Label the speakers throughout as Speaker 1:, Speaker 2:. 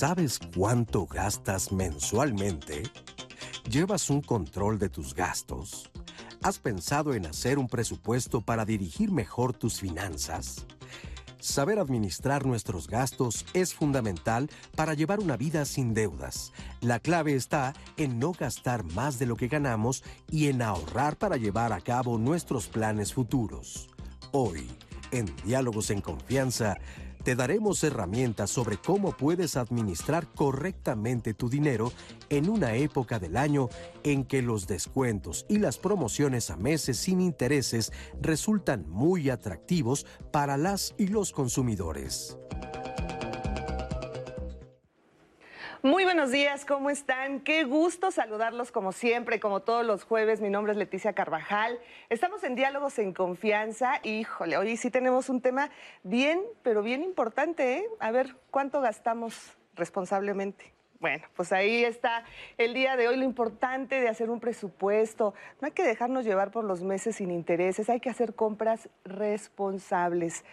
Speaker 1: ¿Sabes cuánto gastas mensualmente? ¿Llevas un control de tus gastos? ¿Has pensado en hacer un presupuesto para dirigir mejor tus finanzas? Saber administrar nuestros gastos es fundamental para llevar una vida sin deudas. La clave está en no gastar más de lo que ganamos y en ahorrar para llevar a cabo nuestros planes futuros. Hoy, en Diálogos en Confianza, te daremos herramientas sobre cómo puedes administrar correctamente tu dinero en una época del año en que los descuentos y las promociones a meses sin intereses resultan muy atractivos para las y los consumidores.
Speaker 2: Muy buenos días, ¿cómo están? Qué gusto saludarlos como siempre, como todos los jueves. Mi nombre es Leticia Carvajal. Estamos en Diálogos en Confianza. Híjole, hoy sí tenemos un tema bien, pero bien importante, ¿eh? A ver, ¿cuánto gastamos responsablemente? Bueno, pues ahí está el día de hoy lo importante de hacer un presupuesto. No hay que dejarnos llevar por los meses sin intereses, hay que hacer compras responsables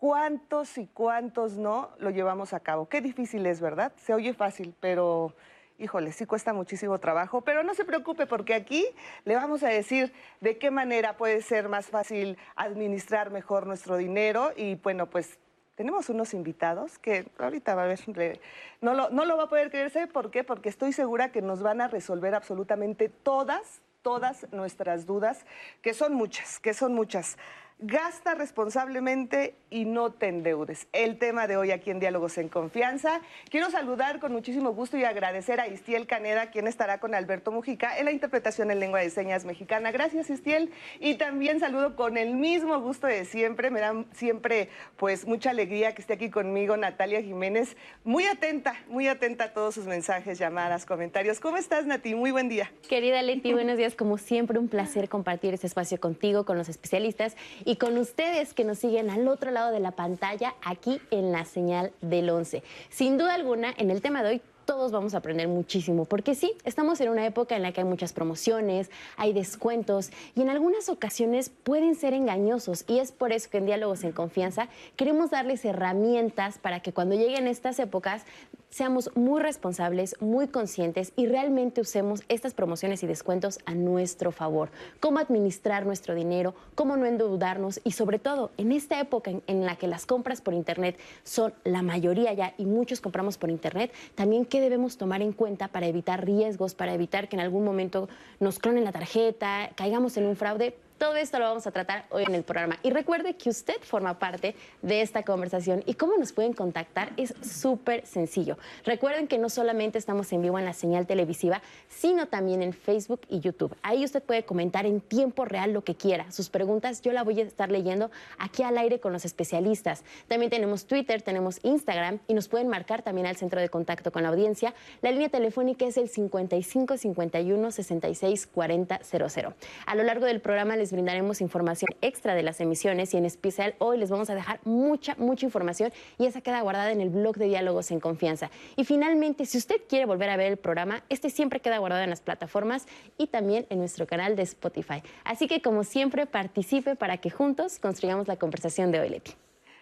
Speaker 2: cuántos y cuántos no lo llevamos a cabo. Qué difícil es, ¿verdad? Se oye fácil, pero híjole, sí cuesta muchísimo trabajo, pero no se preocupe porque aquí le vamos a decir de qué manera puede ser más fácil administrar mejor nuestro dinero y bueno, pues tenemos unos invitados que ahorita va a ver, no lo, no lo va a poder creerse, ¿por qué? Porque estoy segura que nos van a resolver absolutamente todas, todas nuestras dudas, que son muchas, que son muchas. Gasta responsablemente y no te endeudes. El tema de hoy aquí en Diálogos en Confianza. Quiero saludar con muchísimo gusto y agradecer a Istiel Caneda, quien estará con Alberto Mujica en la interpretación en lengua de señas mexicana. Gracias, Istiel. Y también saludo con el mismo gusto de siempre. Me da siempre pues mucha alegría que esté aquí conmigo Natalia Jiménez. Muy atenta, muy atenta a todos sus mensajes, llamadas, comentarios. ¿Cómo estás, Nati? Muy buen día.
Speaker 3: Querida Leti, buenos días. Como siempre, un placer compartir este espacio contigo, con los especialistas con ustedes que nos siguen al otro lado de la pantalla, aquí en la señal del 11. Sin duda alguna, en el tema de hoy todos vamos a aprender muchísimo, porque sí, estamos en una época en la que hay muchas promociones, hay descuentos y en algunas ocasiones pueden ser engañosos y es por eso que en Diálogos en Confianza queremos darles herramientas para que cuando lleguen estas épocas seamos muy responsables, muy conscientes y realmente usemos estas promociones y descuentos a nuestro favor. Cómo administrar nuestro dinero, cómo no endeudarnos y sobre todo en esta época en, la que las compras por Internet son la mayoría ya y muchos compramos por Internet, también qué debemos tomar en cuenta para evitar riesgos, para evitar que en algún momento nos clonen la tarjeta, caigamos en un fraude todo esto lo vamos a tratar hoy en el programa. Y recuerde que usted forma parte de esta conversación y cómo nos pueden contactar es súper sencillo. Recuerden que no solamente estamos en vivo en la señal televisiva, sino también en Facebook y YouTube. Ahí usted puede comentar en tiempo real lo que quiera. Sus preguntas yo la voy a estar leyendo aquí al aire con los especialistas. También tenemos Twitter, tenemos Instagram y nos pueden marcar también al centro de contacto con la audiencia. La línea telefónica es el 55 51 66 40 00. A lo largo del programa les brindaremos información extra de las emisiones y en especial hoy les vamos a dejar mucha, mucha información y esa queda guardada en el blog de Diálogos en Confianza. Y finalmente, si usted quiere volver a ver el programa, este siempre queda guardado en las plataformas y también en nuestro canal de Spotify. Así que como siempre, participe para que juntos construyamos la conversación de hoy, Leti.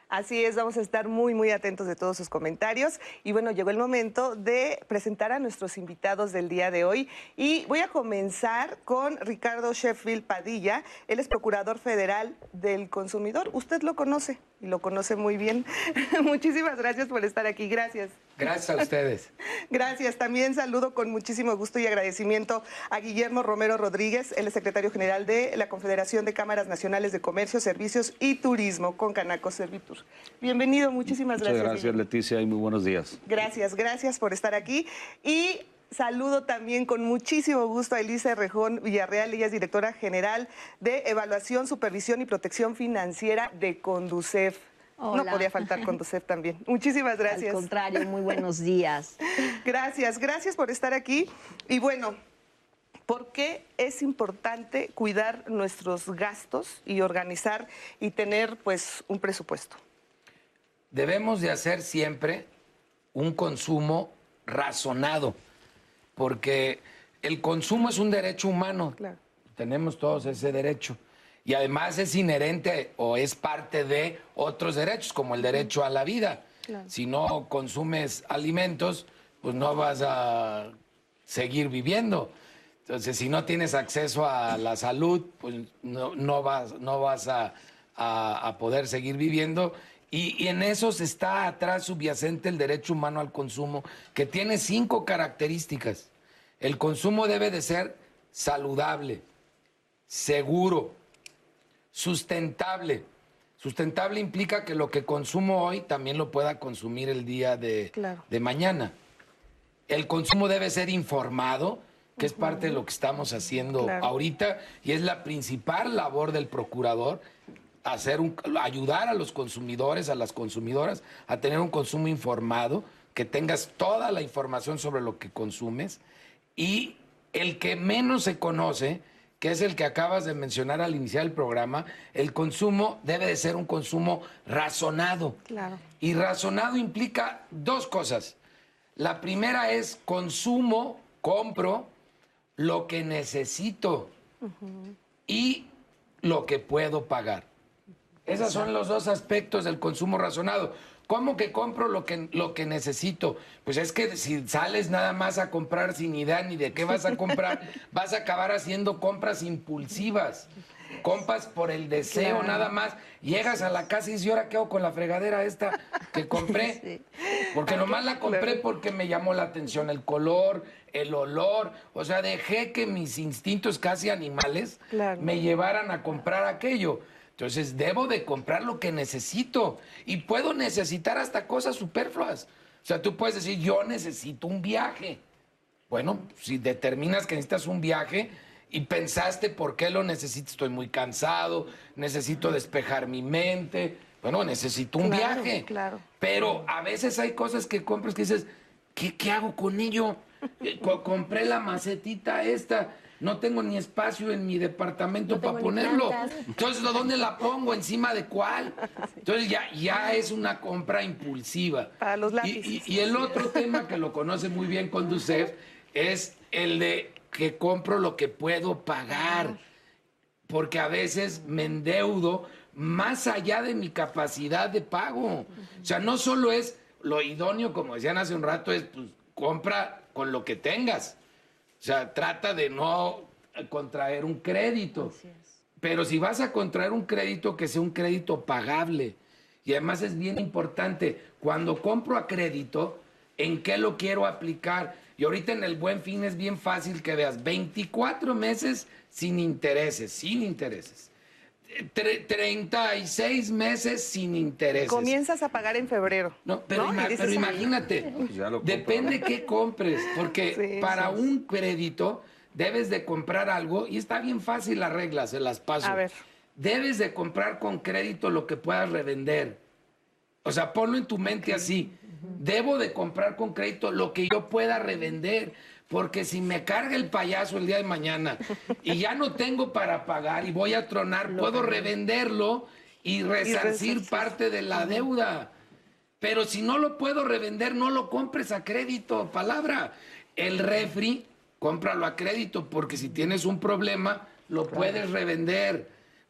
Speaker 2: Así es, vamos a estar muy, muy atentos de todos sus comentarios. Y bueno, llegó el momento de presentar a nuestros invitados del día de hoy. Y voy a comenzar con Ricardo Sheffield Padilla. Él es Procurador Federal del Consumidor. Usted lo conoce y lo conoce muy bien. Muchísimas gracias por estar aquí. Gracias.
Speaker 4: Gracias a ustedes.
Speaker 2: Gracias. También saludo con muchísimo gusto y agradecimiento a Guillermo Romero Rodríguez, el secretario general de la Confederación de Cámaras Nacionales de Comercio, Servicios y Turismo con Canaco Servitur. Bienvenido, muchísimas gracias.
Speaker 5: Muchas gracias, Leticia, y muy buenos días.
Speaker 2: Gracias, gracias por estar aquí. Y Saludo también con muchísimo gusto a Elisa Rejón Villarreal, ella es directora general de Evaluación, Supervisión y Protección Financiera de Conducef. No podía faltar Conducef también. Muchísimas gracias.
Speaker 6: Al contrario, muy buenos días.
Speaker 2: gracias, gracias por estar aquí. Y bueno, ¿por qué es importante cuidar nuestros gastos y organizar y tener pues un presupuesto?
Speaker 4: Debemos de hacer siempre un consumo razonado porque el consumo es un derecho humano. Tenemos todos ese derecho. Y además es inherente o es parte de otros derechos, como el derecho a la vida. Si no consumes alimentos, pues no vas a seguir viviendo. Entonces, si no tienes acceso a la salud, pues no, vas, no vas a, poder seguir viviendo. Y, y, en eso está atrás subyacente el derecho humano al consumo, que tiene cinco características. El consumo debe de ser saludable, seguro, sustentable. Sustentable implica que lo que consumo hoy también lo pueda consumir el día de, de mañana. El consumo debe ser informado, que es parte de lo que estamos haciendo ahorita y es la principal labor del procurador, hacer un, ayudar a los consumidores, a las consumidoras, a tener un consumo informado, que tengas toda la información sobre lo que consumes y el que menos se conoce, que es el que acabas de mencionar al iniciar el programa, el consumo debe de ser un consumo razonado.
Speaker 2: Claro.
Speaker 4: Y razonado implica dos cosas. La primera es consumo, compro lo que necesito y lo que puedo pagar. Esos son los dos aspectos del consumo razonado. ¿Cómo que compro lo que, lo que necesito? Pues es que si sales nada más a comprar sin idea ni de qué vas a comprar, vas a acabar haciendo compras impulsivas. Compras por el deseo nada más. Llegas a la casa y dices, ¿y ahora qué hago con la fregadera esta que compré? Porque nomás la compré porque me llamó la atención el color, el olor. O sea, dejé que mis instintos casi animales me llevaran a comprar aquello. Entonces debo de comprar lo que necesito y puedo necesitar hasta cosas superfluas. O sea, tú puedes decir, yo necesito un viaje. Bueno, si determinas que necesitas un viaje y pensaste por qué lo necesitas, estoy muy cansado, necesito despejar mi mente, bueno, necesito un viaje.
Speaker 2: Claro.
Speaker 4: Pero a veces hay cosas que compras que dices, ¿qué, qué hago con ello? Eh, compré la macetita esta no tengo ni espacio en mi departamento para ponerlo. Entonces, ¿dónde la pongo? ¿Encima de cuál? Entonces ya, ya es una compra impulsiva.
Speaker 2: Para los lápices.
Speaker 4: Y, el otro tema que lo conoce muy bien Conducef es el de que compro lo que puedo pagar. Porque a veces me endeudo más allá de mi capacidad de pago. O sea, no solo es lo idóneo, como decían hace un rato, es pues compra con lo que tengas. O sea, trata de no contraer un crédito. Pero si vas a contraer un crédito, que sea un crédito pagable. Y además es bien importante, cuando compro a crédito, ¿en qué lo quiero aplicar? Y ahorita en el buen fin es bien fácil que veas 24 meses sin intereses, sin intereses. 36 meses sin intereses.
Speaker 2: Comienzas a pagar en febrero.
Speaker 4: No, pero, imagínate, depende qué compres, porque para un crédito debes de comprar algo y está bien fácil la regla, se las paso.
Speaker 2: A ver.
Speaker 4: Debes de comprar con crédito lo que puedas revender. O sea, ponlo en tu mente así. Debo de comprar con crédito lo que yo pueda revender porque si me carga el payaso el día de mañana y ya no tengo para pagar y voy a tronar, puedo revenderlo y resarcir parte de la deuda. Pero si no lo puedo revender, no lo compres a crédito, palabra. El refri, cómpralo a crédito, porque si tienes un problema, lo puedes revender.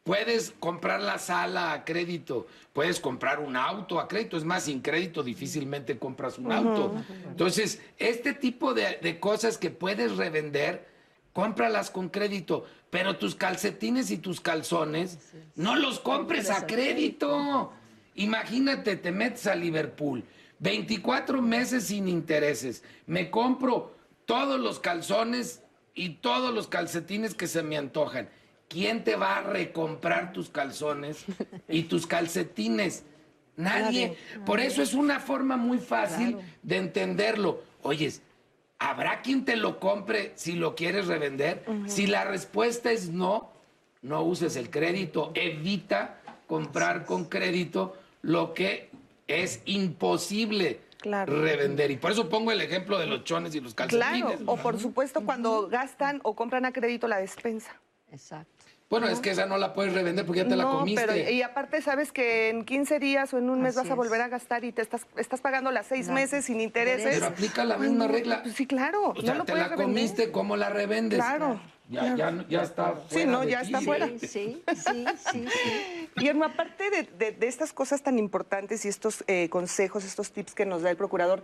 Speaker 4: Puedes comprar la sala a crédito, puedes comprar un auto a crédito, es más, sin crédito difícilmente compras un auto. Entonces, este tipo de, cosas que puedes revender, cómpralas con crédito, pero tus calcetines y tus calzones, no los compres a crédito. Imagínate, te metes a Liverpool, 24 meses sin intereses, me compro todos los calzones y todos los calcetines que se me antojan ¿quién te va a recomprar tus calzones y tus calcetines? Nadie. Por eso es una forma muy fácil de entenderlo. Oyes, ¿habrá quien te lo compre si lo quieres revender? Si la respuesta es no, no uses el crédito. Evita comprar con crédito lo que es imposible. revender. Y por eso pongo el ejemplo de los chones y los calcetines.
Speaker 2: Claro, o por supuesto cuando gastan o compran a crédito la despensa.
Speaker 6: Exacto.
Speaker 4: Bueno, es que esa no la puedes revender porque ya te la comiste. Pero,
Speaker 2: y aparte sabes que en 15 días o en un mes vas a volver a gastar y te estás, estás pagando las seis meses sin intereses.
Speaker 4: Pero aplica la misma regla.
Speaker 2: sí, claro.
Speaker 4: O sea, te la comiste, ¿cómo la revendes?
Speaker 2: Claro.
Speaker 4: Ya, ya, ya está fuera
Speaker 2: Sí, no,
Speaker 4: de
Speaker 2: ya está fuera.
Speaker 6: Sí, sí, sí, sí, sí.
Speaker 2: Guillermo, aparte de, de- de estas cosas tan importantes y estos eh, consejos, estos tips que nos da el procurador,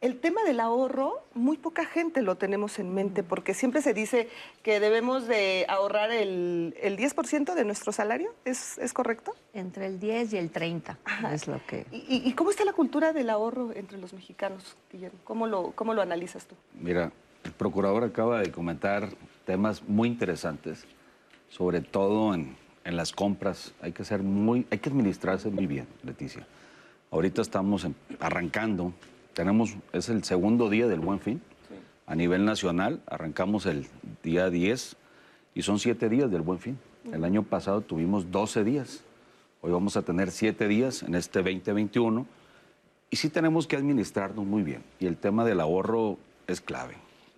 Speaker 2: el tema del ahorro, muy poca gente lo tenemos en mente, porque siempre se dice que debemos de ahorrar el, el 10% de nuestro salario, ¿Es, ¿es correcto?
Speaker 6: Entre el 10 y el 30 es lo que...
Speaker 2: ¿Y, y- y cómo está la cultura del ahorro entre los mexicanos, Guillermo? ¿Cómo lo, cómo lo analizas tú?
Speaker 5: Mira, el procurador acaba de comentar temas muy interesantes, sobre todo en, en las compras. Hay que ser muy, hay que administrarse muy bien, Leticia. Ahorita estamos en- arrancando, tenemos, es el segundo día del Buen Fin. A nivel nacional, arrancamos el día 10 y son siete días del Buen Fin. El año pasado tuvimos 12 días. Hoy vamos a tener siete días en este 2021 y sí tenemos que administrarnos muy bien. Y el tema del ahorro es clave.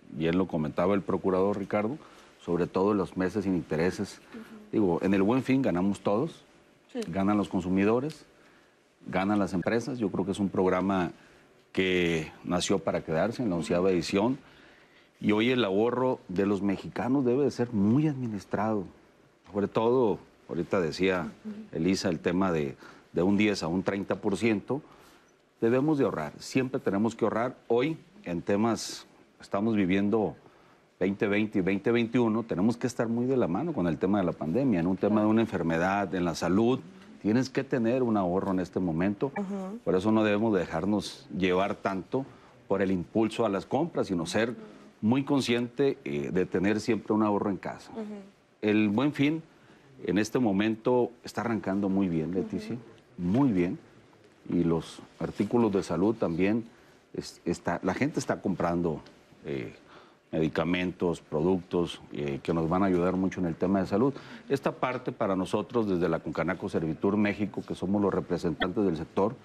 Speaker 5: Bien lo comentaba el procurador Ricardo, sobre todo en los meses sin intereses. Digo, en el buen fin ganamos todos, ganan los consumidores, ganan las empresas. Yo creo que es un programa que nació para quedarse en la onceava edición. Y hoy el ahorro de los mexicanos debe de ser muy administrado. Sobre todo, ahorita decía Elisa, el tema de, de un 10 a un 30%, debemos de ahorrar. Siempre tenemos que ahorrar. Hoy, en temas, estamos viviendo 2020 y 2021, tenemos que estar muy de la mano con el tema de la pandemia, en un tema de una enfermedad, en la salud. Tienes que tener un ahorro en este momento. Por eso no debemos dejarnos llevar tanto por el impulso a las compras, sino ser muy consciente eh, de tener siempre un ahorro en casa. El buen fin en este momento está arrancando muy bien, Leticia, muy bien. Y los artículos de salud también, es- está, la gente está comprando eh, medicamentos, productos eh, que nos van a ayudar mucho en el tema de salud. Esta parte para nosotros desde la Concanaco Servitur México, que somos los representantes del sector,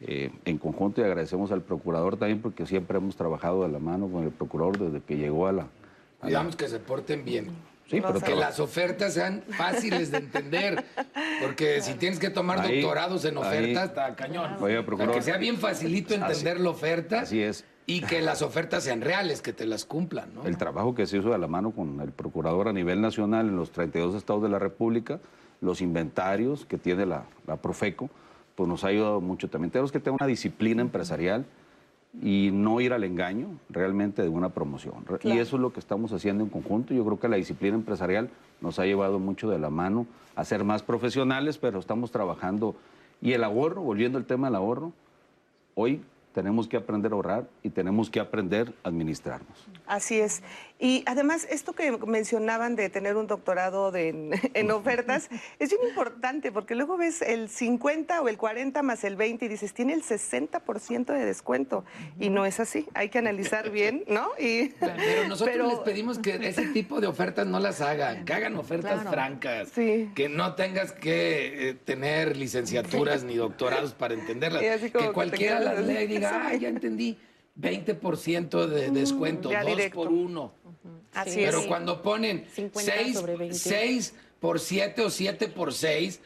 Speaker 5: eh, en conjunto y agradecemos al procurador también porque siempre hemos trabajado de la mano con el procurador desde que llegó a la... a la-
Speaker 4: Cuidamos que se porten bien.
Speaker 5: Sí, pero
Speaker 4: Que las ofertas sean fáciles de entender. Porque si tienes que tomar
Speaker 5: Ahí-
Speaker 4: doctorados en
Speaker 5: ahí-
Speaker 4: ofertas, está cañón.
Speaker 5: Oiga,
Speaker 4: O sea,
Speaker 5: procurador.
Speaker 4: que sea bien facilito entender la oferta.
Speaker 5: Así es.
Speaker 4: Y que las ofertas sean reales, que te las cumplan, ¿no?
Speaker 5: El trabajo que se hizo de la mano con el procurador a nivel nacional en los 32 estados de la República, los inventarios que tiene la, la Profeco, pues nos ha ayudado mucho también. Tenemos que tener una disciplina empresarial y no ir al engaño realmente de una promoción. Y eso es lo que estamos haciendo en conjunto. Yo creo que la disciplina empresarial nos ha llevado mucho de la mano a ser más profesionales, pero estamos trabajando. Y el ahorro, volviendo al tema del ahorro, hoy tenemos que aprender a ahorrar y tenemos que aprender a administrarnos.
Speaker 2: Así es. Y además, esto que mencionaban de tener un doctorado de- en, en ofertas es bien importante porque luego ves el 50 o el 40 más el 20 y dices, tiene el 60% de descuento. Y no es así. Hay que analizar bien, ¿no? Y,
Speaker 4: Pero nosotros
Speaker 2: pero-
Speaker 4: les pedimos que ese tipo de ofertas no las hagan, que hagan ofertas
Speaker 6: Claro.
Speaker 4: francas,
Speaker 2: Sí.
Speaker 4: que no tengas que eh, tener licenciaturas ni doctorados para entenderlas,
Speaker 2: Y que
Speaker 4: cualquiera las
Speaker 2: así.
Speaker 4: diga, ah, ya entendí, 20% de descuento,
Speaker 2: ya
Speaker 4: dos
Speaker 2: directo.
Speaker 4: por uno.
Speaker 2: Así
Speaker 3: Sí.
Speaker 2: es.
Speaker 4: Pero cuando ponen
Speaker 3: 50
Speaker 4: 6,
Speaker 3: sobre 20.
Speaker 4: 6 por 7 o 7 por 6,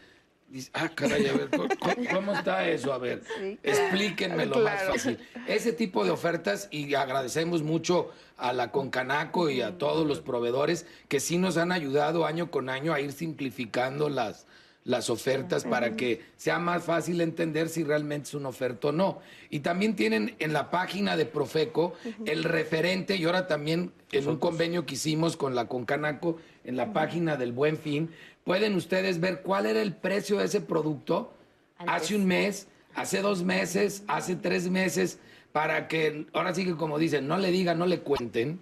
Speaker 4: dices, ah, caray, a ver, ¿cómo, cómo está eso? A ver,
Speaker 6: Sí,
Speaker 4: explíquenmelo más
Speaker 2: Claro.
Speaker 4: fácil. Ese tipo de ofertas, y agradecemos mucho a la Concanaco y a todos los proveedores que sí nos han ayudado año con año a ir simplificando las, las ofertas para que sea más fácil entender si realmente es una oferta o no. Y también tienen en la página de Profeco el referente y ahora también en un convenio que hicimos con la Concanaco en la página del Buen Fin, pueden ustedes ver cuál era el precio de ese producto hace un mes, hace dos meses, hace tres meses, para que, ahora sí que como dicen, no le digan, no le cuenten,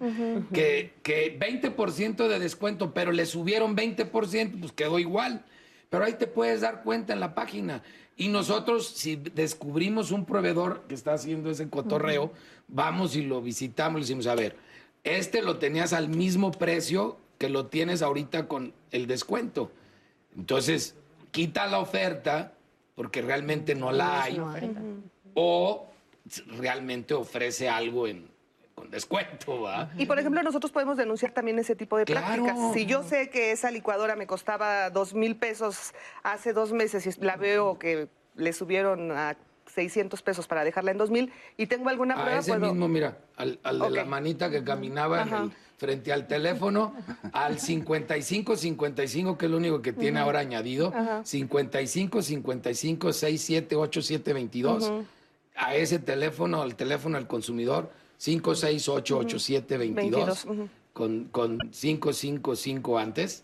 Speaker 4: que, que 20% de descuento, pero le subieron 20%, pues quedó igual. Pero ahí te puedes dar cuenta en la página. Y nosotros, si descubrimos un proveedor que está haciendo ese cotorreo, vamos y lo visitamos y le decimos, a ver, este lo tenías al mismo precio que lo tienes ahorita con el descuento. Entonces, quita la oferta porque realmente no la hay. O realmente ofrece algo en, con descuento, ¿va?
Speaker 2: Y por ejemplo, nosotros podemos denunciar también ese tipo de
Speaker 4: Claro.
Speaker 2: prácticas. Si yo sé que esa licuadora me costaba dos mil pesos hace dos meses y la veo que le subieron a 600 pesos para dejarla en dos mil y tengo alguna
Speaker 4: A
Speaker 2: prueba,
Speaker 4: ese
Speaker 2: puedo-
Speaker 4: mismo, mira, al, al de la manita que caminaba en
Speaker 2: Ajá.
Speaker 4: el frente al teléfono al 55 55, que es lo único que tiene ahora añadido, 55 55 67 87 22. A ese teléfono, al teléfono del consumidor, 568 87 22, con, con 555 antes.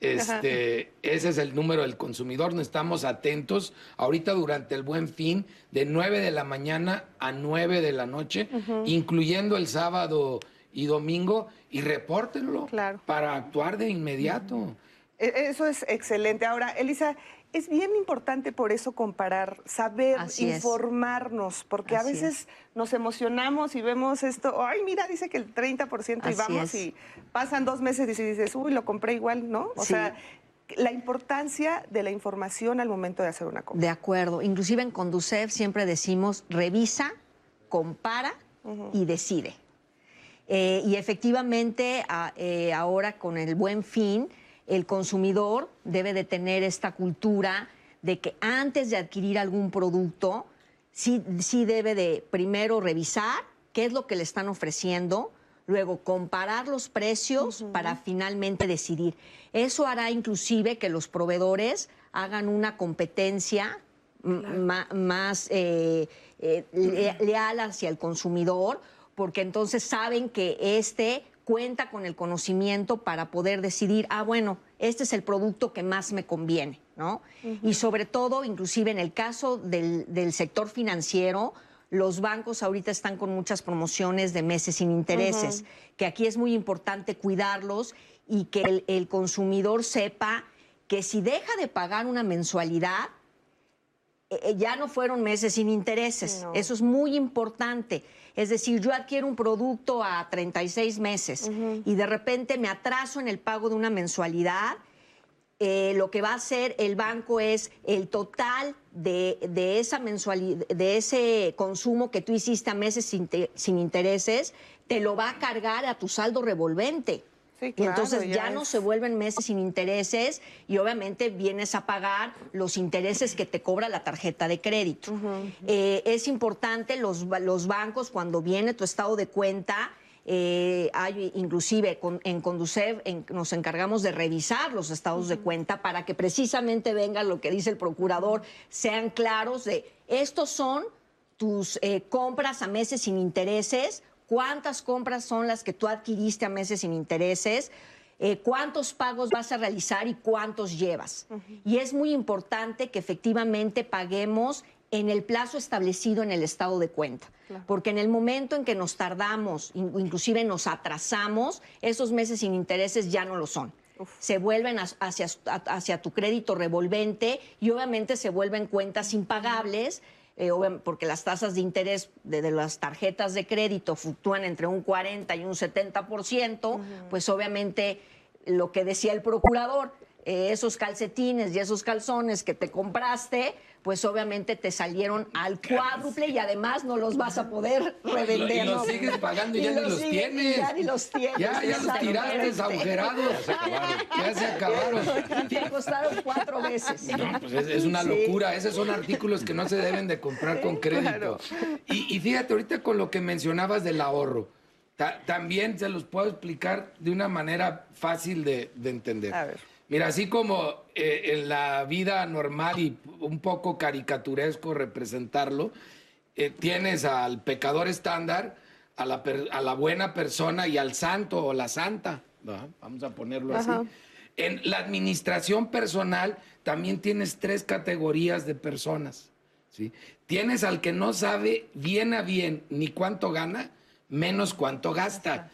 Speaker 4: Este, ese es el número del consumidor. No estamos atentos. Ahorita durante el buen fin, de 9 de la mañana a 9 de la noche, incluyendo el sábado y domingo, y repórtenlo para actuar de inmediato.
Speaker 2: E, eso es excelente. Ahora, Elisa, es bien importante por eso comparar, saber, informarnos, porque a veces nos emocionamos y vemos esto, ay, mira, dice que el 30% y vamos y pasan dos meses y dices, uy, lo compré igual, ¿no? O sea, la importancia de la información al momento de hacer una compra.
Speaker 6: De acuerdo. Inclusive en Conducef siempre decimos, revisa, compara y decide. Eh, y efectivamente, eh, ahora con el buen fin, el consumidor debe de tener esta cultura de que antes de adquirir algún producto, sí, sí debe de primero revisar qué es lo que le están ofreciendo, luego comparar los precios para finalmente decidir. Eso hará inclusive que los proveedores hagan una competencia más eh, eh, leal hacia el consumidor, porque entonces saben que este cuenta con el conocimiento para poder decidir, ah, bueno, este es el producto que más me conviene, ¿no? Y sobre todo, inclusive en el caso del, sector financiero, los bancos ahorita están con muchas promociones de meses sin intereses, que aquí es muy importante cuidarlos y que el, consumidor sepa que si deja de pagar una mensualidad, eh, ya no fueron meses sin intereses. Eso es muy importante. Es decir, yo adquiero un producto a 36 meses y de repente me atraso en el pago de una mensualidad. Eh, lo que va a hacer el banco es el total de, esa mensualidad, de ese consumo que tú hiciste a meses sin intereses, te lo va a cargar a tu saldo revolvente y entonces ya, no se vuelven meses sin intereses y obviamente vienes a pagar los intereses que te cobra la tarjeta de crédito. Eh, es importante los, los bancos cuando viene tu estado de cuenta. Eh, hay, inclusive en Conducev nos encargamos de revisar los estados de cuenta para que precisamente venga lo que dice el procurador, sean claros de estos son tus eh, compras a meses sin intereses cuántas compras son las que tú adquiriste a meses sin intereses, eh, cuántos pagos vas a realizar y cuántos llevas. Y es muy importante que efectivamente paguemos en el plazo establecido en el estado de cuenta. Porque en el momento en que nos tardamos, inclusive nos atrasamos, esos meses sin intereses ya no lo son. Se vuelven hacia, hacia tu crédito revolvente y obviamente se vuelven cuentas impagables eh, porque las tasas de interés de, las tarjetas de crédito fluctúan entre un 40 y un 70%, pues obviamente lo que decía el procurador, eh, esos calcetines y esos calzones que te compraste, pues obviamente te salieron al cuádruple y además no los vas a poder revender.
Speaker 4: Y los sigues pagando y, ya ni los tienes.
Speaker 6: Ya ni los tienes.
Speaker 4: Ya, ya los tiraste agujerados. Ya se acabaron.
Speaker 6: Te costaron cuatro veces.
Speaker 4: No, pues es, una locura. Esos son artículos que no se deben de comprar con crédito. Y, y, fíjate, ahorita con lo que mencionabas del ahorro, también se los puedo explicar de una manera fácil de, de entender. A ver. Mira, así como eh, en la vida normal y un poco caricaturesco representarlo, eh, tienes al pecador estándar, a la, a la, buena persona y al santo o la santa, vamos a ponerlo así. En la administración personal también tienes tres categorías de personas. ¿sí? Tienes al que no sabe bien a bien ni cuánto gana, menos cuánto gasta.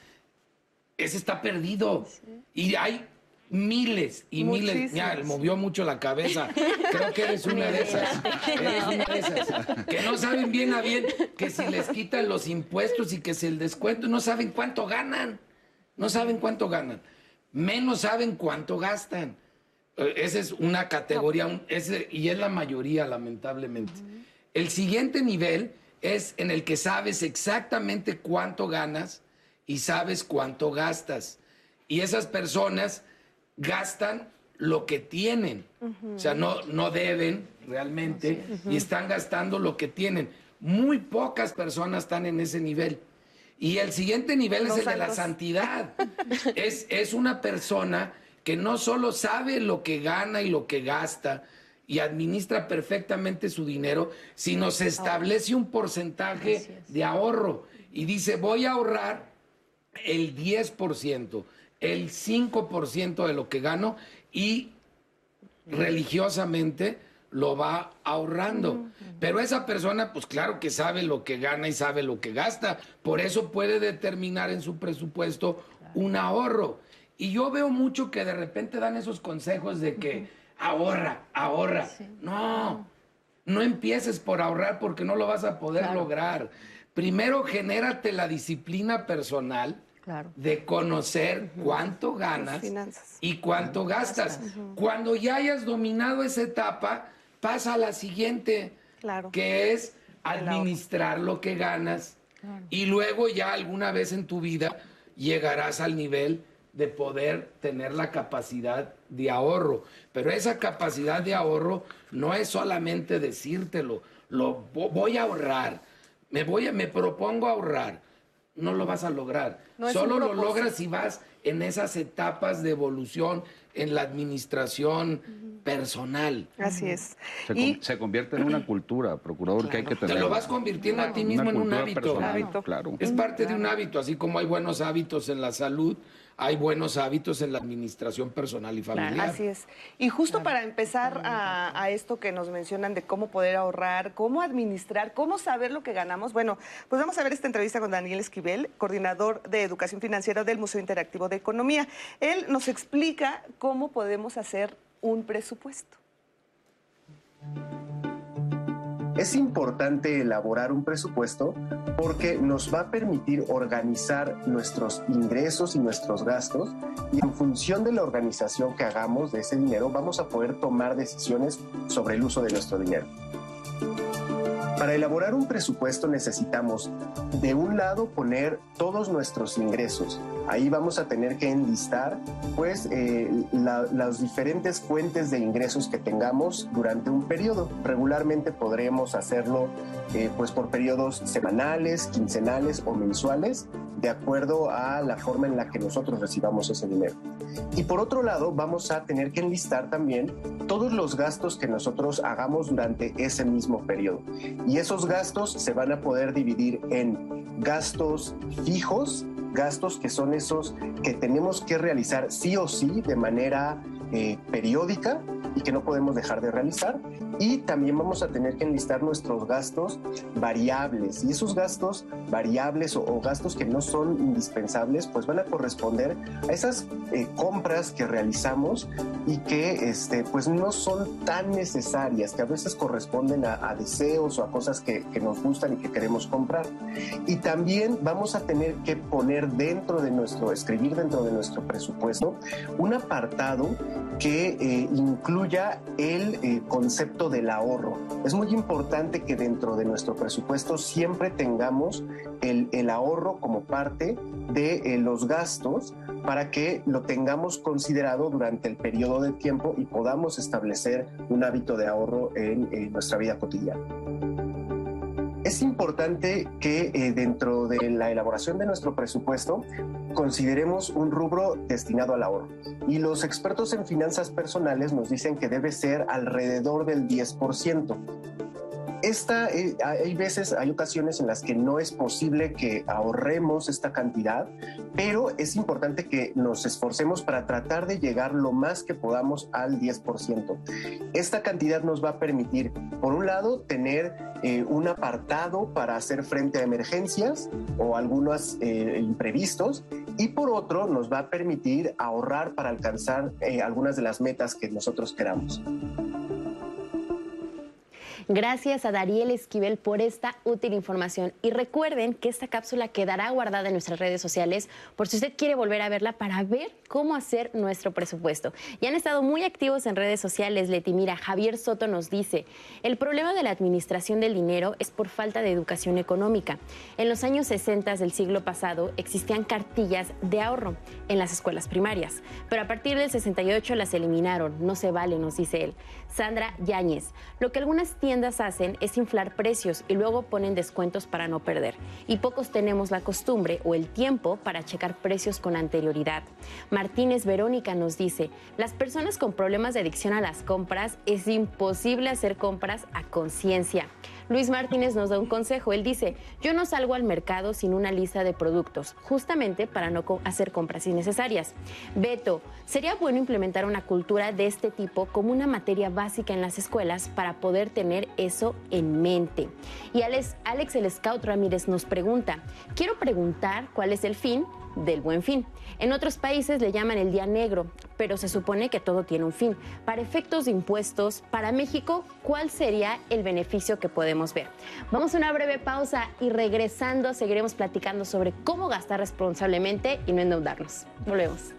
Speaker 4: Ese está perdido. Y hay miles y miles. Ya, movió mucho la cabeza. Creo que eres una de esas. Eres una de esas. Que no saben bien a bien que si les quitan los impuestos y que si el descuento, no saben cuánto ganan. No saben cuánto ganan. Menos saben cuánto gastan. Eh, esa es una categoría, y es la mayoría, lamentablemente. El siguiente nivel es en el que sabes exactamente cuánto ganas y sabes cuánto gastas. Y esas personas gastan lo que tienen. O sea, no, no deben realmente y están gastando lo que tienen. Muy pocas personas están en ese nivel. Y el siguiente nivel es el de la santidad. es, es una persona que no solo sabe lo que gana y lo que gasta y administra perfectamente su dinero, sino se establece un porcentaje de ahorro y dice, voy a ahorrar el 10%, el 5% de lo que gano y religiosamente lo va ahorrando. Pero esa persona, pues claro que sabe lo que gana y sabe lo que gasta. Por eso puede determinar en su presupuesto un ahorro. Y yo veo mucho que de repente dan esos consejos de que ahorra, ahorra. No, no empieces por ahorrar porque no lo vas a poder lograr. Primero genérate la disciplina personal de conocer cuánto ganas y cuánto gastas. Cuando ya hayas dominado esa etapa, pasa a la siguiente, que es administrar lo que ganas y luego ya alguna vez en tu vida llegarás al nivel de poder tener la capacidad de ahorro. Pero esa capacidad de ahorro no es solamente decírtelo, lo voy a ahorrar, me voy a, me propongo ahorrar. No lo vas a lograr. Solo lo logras si vas en esas etapas de evolución en la administración personal.
Speaker 2: Así es.
Speaker 5: Se, convierte en una cultura, procurador, que hay que tener.
Speaker 4: Te lo vas convirtiendo a ti mismo en un hábito. Claro. Es parte de un hábito, así como hay buenos hábitos en la salud, hay buenos hábitos en la administración personal y familiar.
Speaker 2: Así es. Y justo para empezar a, esto que nos mencionan de cómo poder ahorrar, cómo administrar, cómo saber lo que ganamos, bueno, pues vamos a ver esta entrevista con Daniel Esquivel, coordinador de Educación Financiera del Museo Interactivo de Economía. Él nos explica cómo podemos hacer un presupuesto.
Speaker 7: Es importante elaborar un presupuesto porque nos va a permitir organizar nuestros ingresos y nuestros gastos y en función de la organización que hagamos de ese dinero vamos a poder tomar decisiones sobre el uso de nuestro dinero. Para elaborar un presupuesto necesitamos, de un lado, poner todos nuestros ingresos. Ahí vamos a tener que enlistar, pues, eh, las diferentes fuentes de ingresos que tengamos durante un periodo. Regularmente podremos hacerlo, eh, pues, por periodos semanales, quincenales o mensuales, de acuerdo a la forma en la que nosotros recibamos ese dinero. Y por otro lado, vamos a tener que enlistar también todos los gastos que nosotros hagamos durante ese mismo periodo. Y esos gastos se van a poder dividir en gastos fijos, gastos que son esos que tenemos que realizar sí o sí de manera eh, periódica y que no podemos dejar de realizar. Y también vamos a tener que enlistar nuestros gastos variables. Y esos gastos variables o, gastos que no son indispensables, pues van a corresponder a esas eh, compras que realizamos y que este, pues no son tan necesarias, que a veces corresponden a, deseos o a cosas que, que nos gustan y que queremos comprar. Y también vamos a tener que poner dentro de nuestro, escribir dentro de nuestro presupuesto, un apartado que eh, incluya el eh, concepto del ahorro. Es muy importante que dentro de nuestro presupuesto siempre tengamos el, ahorro como parte de eh, los gastos para que lo tengamos considerado durante el periodo de tiempo y podamos establecer un hábito de ahorro en nuestra vida cotidiana. Es importante que eh, dentro de la elaboración de nuestro presupuesto consideremos un rubro destinado al ahorro. Y los expertos en finanzas personales nos dicen que debe ser alrededor del 10%. Esta, eh, hay veces, hay ocasiones en las que no es posible que ahorremos esta cantidad, pero es importante que nos esforcemos para tratar de llegar lo más que podamos al 10%. Esta cantidad nos va a permitir, por un lado, tener eh, un apartado para hacer frente a emergencias o algunos eh, imprevistos, y por otro, nos va a permitir ahorrar para alcanzar algunas de las metas que nosotros queramos.
Speaker 3: Gracias a Dariel Esquivel por esta útil información. Y recuerden que esta cápsula quedará guardada en nuestras redes sociales por si usted quiere volver a verla para ver cómo hacer nuestro presupuesto. Y han estado muy activos en redes sociales. Leti, mira, Javier Soto nos dice, el problema de la administración del dinero es por falta de educación económica. En los años 60 del siglo pasado existían cartillas de ahorro en las escuelas primarias, pero a partir del 68 las eliminaron. No se vale, nos dice él. Sandra Yáñez, lo que algunas tiendas hacen es inflar precios y luego ponen descuentos para no perder. Y pocos tenemos la costumbre o el tiempo para checar precios con anterioridad. Martínez Verónica nos dice, las personas con problemas de adicción a las compras es imposible hacer compras a conciencia. Luis Martínez nos da un consejo. Él dice, yo no salgo al mercado sin una lista de productos, justamente para no hacer compras innecesarias. Beto, sería bueno implementar una cultura de este tipo como una materia básica en las escuelas para poder tener eso en mente. Y Alex, Alex el Scout Ramírez nos pregunta, quiero preguntar cuál es el fin del buen fin. En otros países le llaman el día negro, pero se supone que todo tiene un fin. Para efectos de impuestos, para México, ¿cuál sería el beneficio que podemos ver? Vamos a una breve pausa y regresando seguiremos platicando sobre cómo gastar responsablemente y no endeudarnos. Volvemos.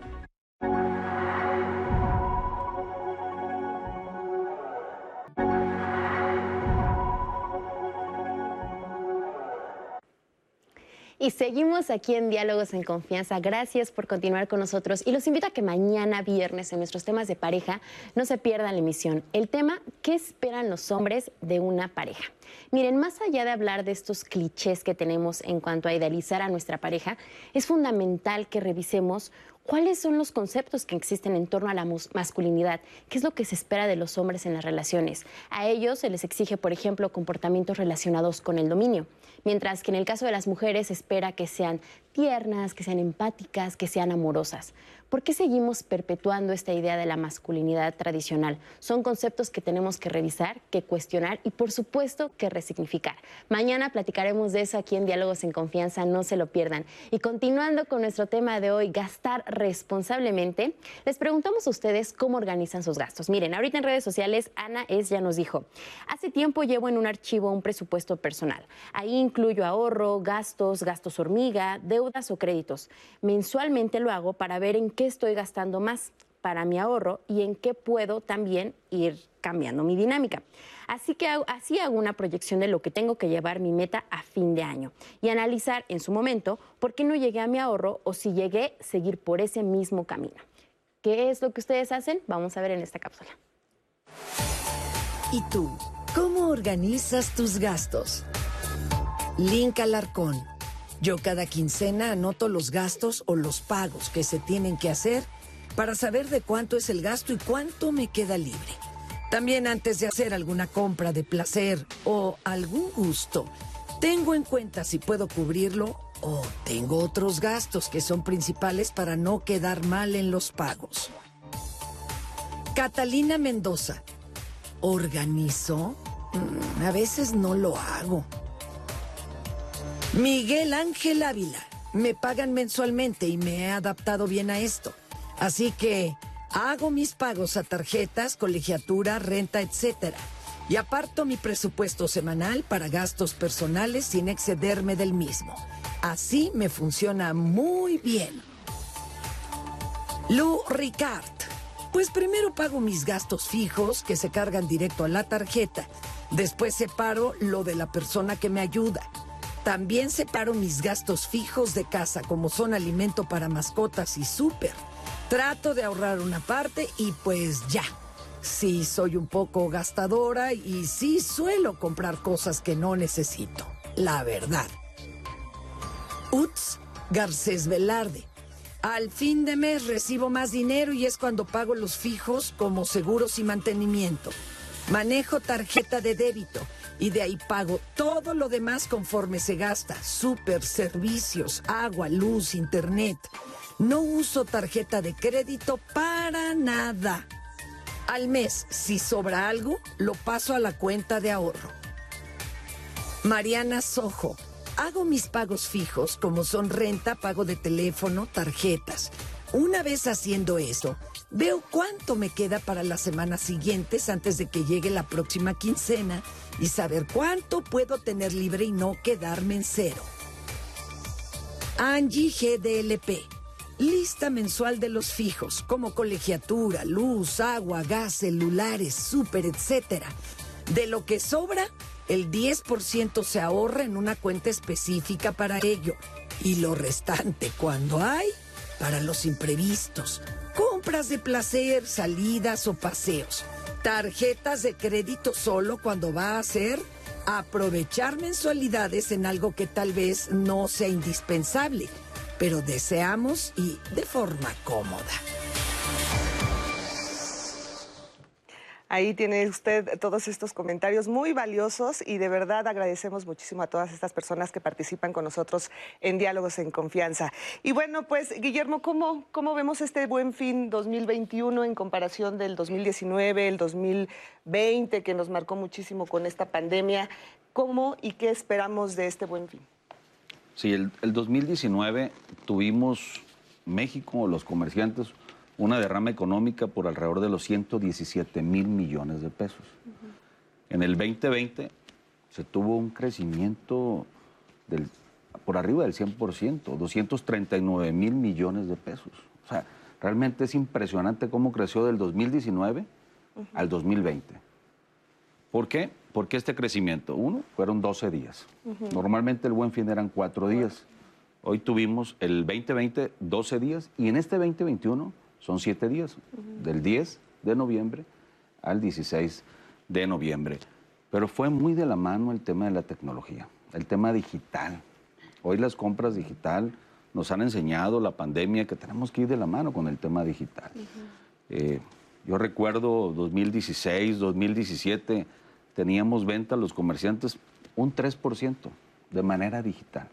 Speaker 3: Y seguimos aquí en Diálogos en Confianza. Gracias por continuar con nosotros y los invito a que mañana viernes en nuestros temas de pareja no se pierdan la emisión. El tema, ¿qué esperan los hombres de una pareja? Miren, más allá de hablar de estos clichés que tenemos en cuanto a idealizar a nuestra pareja, es fundamental que revisemos ¿Cuáles son los conceptos que existen en torno a la masculinidad? ¿Qué es lo que se espera de los hombres en las relaciones? A ellos se les exige, por ejemplo, comportamientos relacionados con el dominio, mientras que en el caso de las mujeres se espera que sean tiernas, que sean empáticas, que sean amorosas. ¿Por qué seguimos perpetuando esta idea de la masculinidad tradicional? Son conceptos que tenemos que revisar, que cuestionar y por supuesto que resignificar. Mañana platicaremos de eso aquí en Diálogos en Confianza, no se lo pierdan. Y continuando con nuestro tema de hoy, gastar responsablemente, les preguntamos a ustedes cómo organizan sus gastos. Miren, ahorita en redes sociales Ana Es ya nos dijo, hace tiempo llevo en un archivo un presupuesto personal. Ahí incluyo ahorro, gastos, gastos hormiga, deudas o créditos. Mensualmente lo hago para ver en qué estoy gastando más para mi ahorro y en qué puedo también ir cambiando mi dinámica. Así que así hago una proyección de lo que tengo que llevar mi meta a fin de año y analizar en su momento por qué no llegué a mi ahorro o si llegué, seguir por ese mismo camino. ¿Qué es lo que ustedes hacen? Vamos a ver en esta cápsula.
Speaker 8: ¿Y tú? ¿Cómo organizas tus gastos? Link Alarcón yo cada quincena anoto los gastos o los pagos que se tienen que hacer para saber de cuánto es el gasto y cuánto me queda libre. También antes de hacer alguna compra de placer o algún gusto, tengo en cuenta si puedo cubrirlo o tengo otros gastos que son principales para no quedar mal en los pagos. Catalina Mendoza. ¿Organizo? Mm, a veces no lo hago. Miguel Ángel Ávila. Me pagan mensualmente y me he adaptado bien a esto. Así que hago mis pagos a tarjetas, colegiatura, renta, etc. Y aparto mi presupuesto semanal para gastos personales sin excederme del mismo. Así me funciona muy bien. Lu Ricard. Pues primero pago mis gastos fijos que se cargan directo a la tarjeta. Después separo lo de la persona que me ayuda. También separo mis gastos fijos de casa, como son alimento para mascotas y súper. Trato de ahorrar una parte y pues ya. Sí, soy un poco gastadora y sí suelo comprar cosas que no necesito. La verdad. Uts, Garcés Velarde. Al fin de mes recibo más dinero y es cuando pago los fijos como seguros y mantenimiento. Manejo tarjeta de débito y de ahí pago todo lo demás conforme se gasta. Super, servicios, agua, luz, internet. No uso tarjeta de crédito para nada. Al mes, si sobra algo, lo paso a la cuenta de ahorro. Mariana Sojo. Hago mis pagos fijos, como son renta, pago de teléfono, tarjetas. Una vez haciendo eso, veo cuánto me queda para las semanas siguientes antes de que llegue la próxima quincena y saber cuánto puedo tener libre y no quedarme en cero. Angie GDLP. Lista mensual de los fijos, como colegiatura, luz, agua, gas, celulares, súper, etc. De lo que sobra, el 10% se ahorra en una cuenta específica para ello. Y lo restante, cuando hay, para los imprevistos, compras de placer, salidas o paseos. Tarjetas de crédito solo cuando va a ser aprovechar mensualidades en algo que tal vez no sea indispensable, pero deseamos y de forma cómoda.
Speaker 2: Ahí tiene usted todos estos comentarios muy valiosos y de verdad agradecemos muchísimo a todas estas personas que participan con nosotros en Diálogos en Confianza. Y bueno, pues Guillermo, ¿cómo, cómo vemos este buen fin 2021 en comparación del 2019, el 2020 que nos marcó muchísimo con esta pandemia? ¿Cómo y qué esperamos de este buen fin?
Speaker 5: Sí, el, el 2019 tuvimos México, los comerciantes, una derrama económica por alrededor de los 117 mil millones de pesos. En el 2020 se tuvo un crecimiento del, por arriba del 100%, 239 mil millones de pesos. O sea, realmente es impresionante cómo creció del 2019 al 2020. ¿Por qué? Porque este crecimiento, uno, fueron 12 días. Normalmente el buen fin eran cuatro días. Hoy tuvimos el 2020 12 días y en este 2021 son siete días, del 10 de noviembre al 16 de noviembre. Pero fue muy de la mano el tema de la tecnología, el tema digital. Hoy las compras digital nos han enseñado la pandemia que tenemos que ir de la mano con el tema digital. Eh, yo recuerdo 2016, 2017, teníamos venta los comerciantes un 3% de manera digital.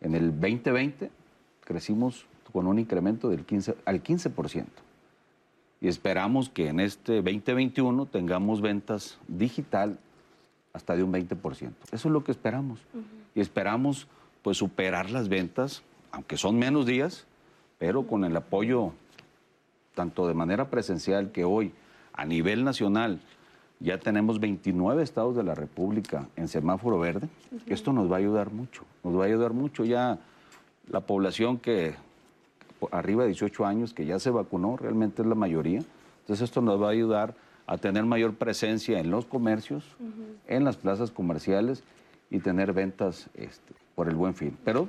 Speaker 5: En el 2020 crecimos con un incremento del 15 al 15%. Y esperamos que en este 2021 tengamos ventas digital hasta de un 20%. Eso es lo que esperamos. Y esperamos pues superar las ventas, aunque son menos días, pero con el apoyo tanto de manera presencial que hoy a nivel nacional ya tenemos 29 estados de la República en semáforo verde, esto nos va a ayudar mucho, nos va a ayudar mucho ya la población que arriba de 18 años que ya se vacunó, realmente es la mayoría. Entonces esto nos va a ayudar a tener mayor presencia en los comercios, en las plazas comerciales y tener ventas este, por el buen fin. Pero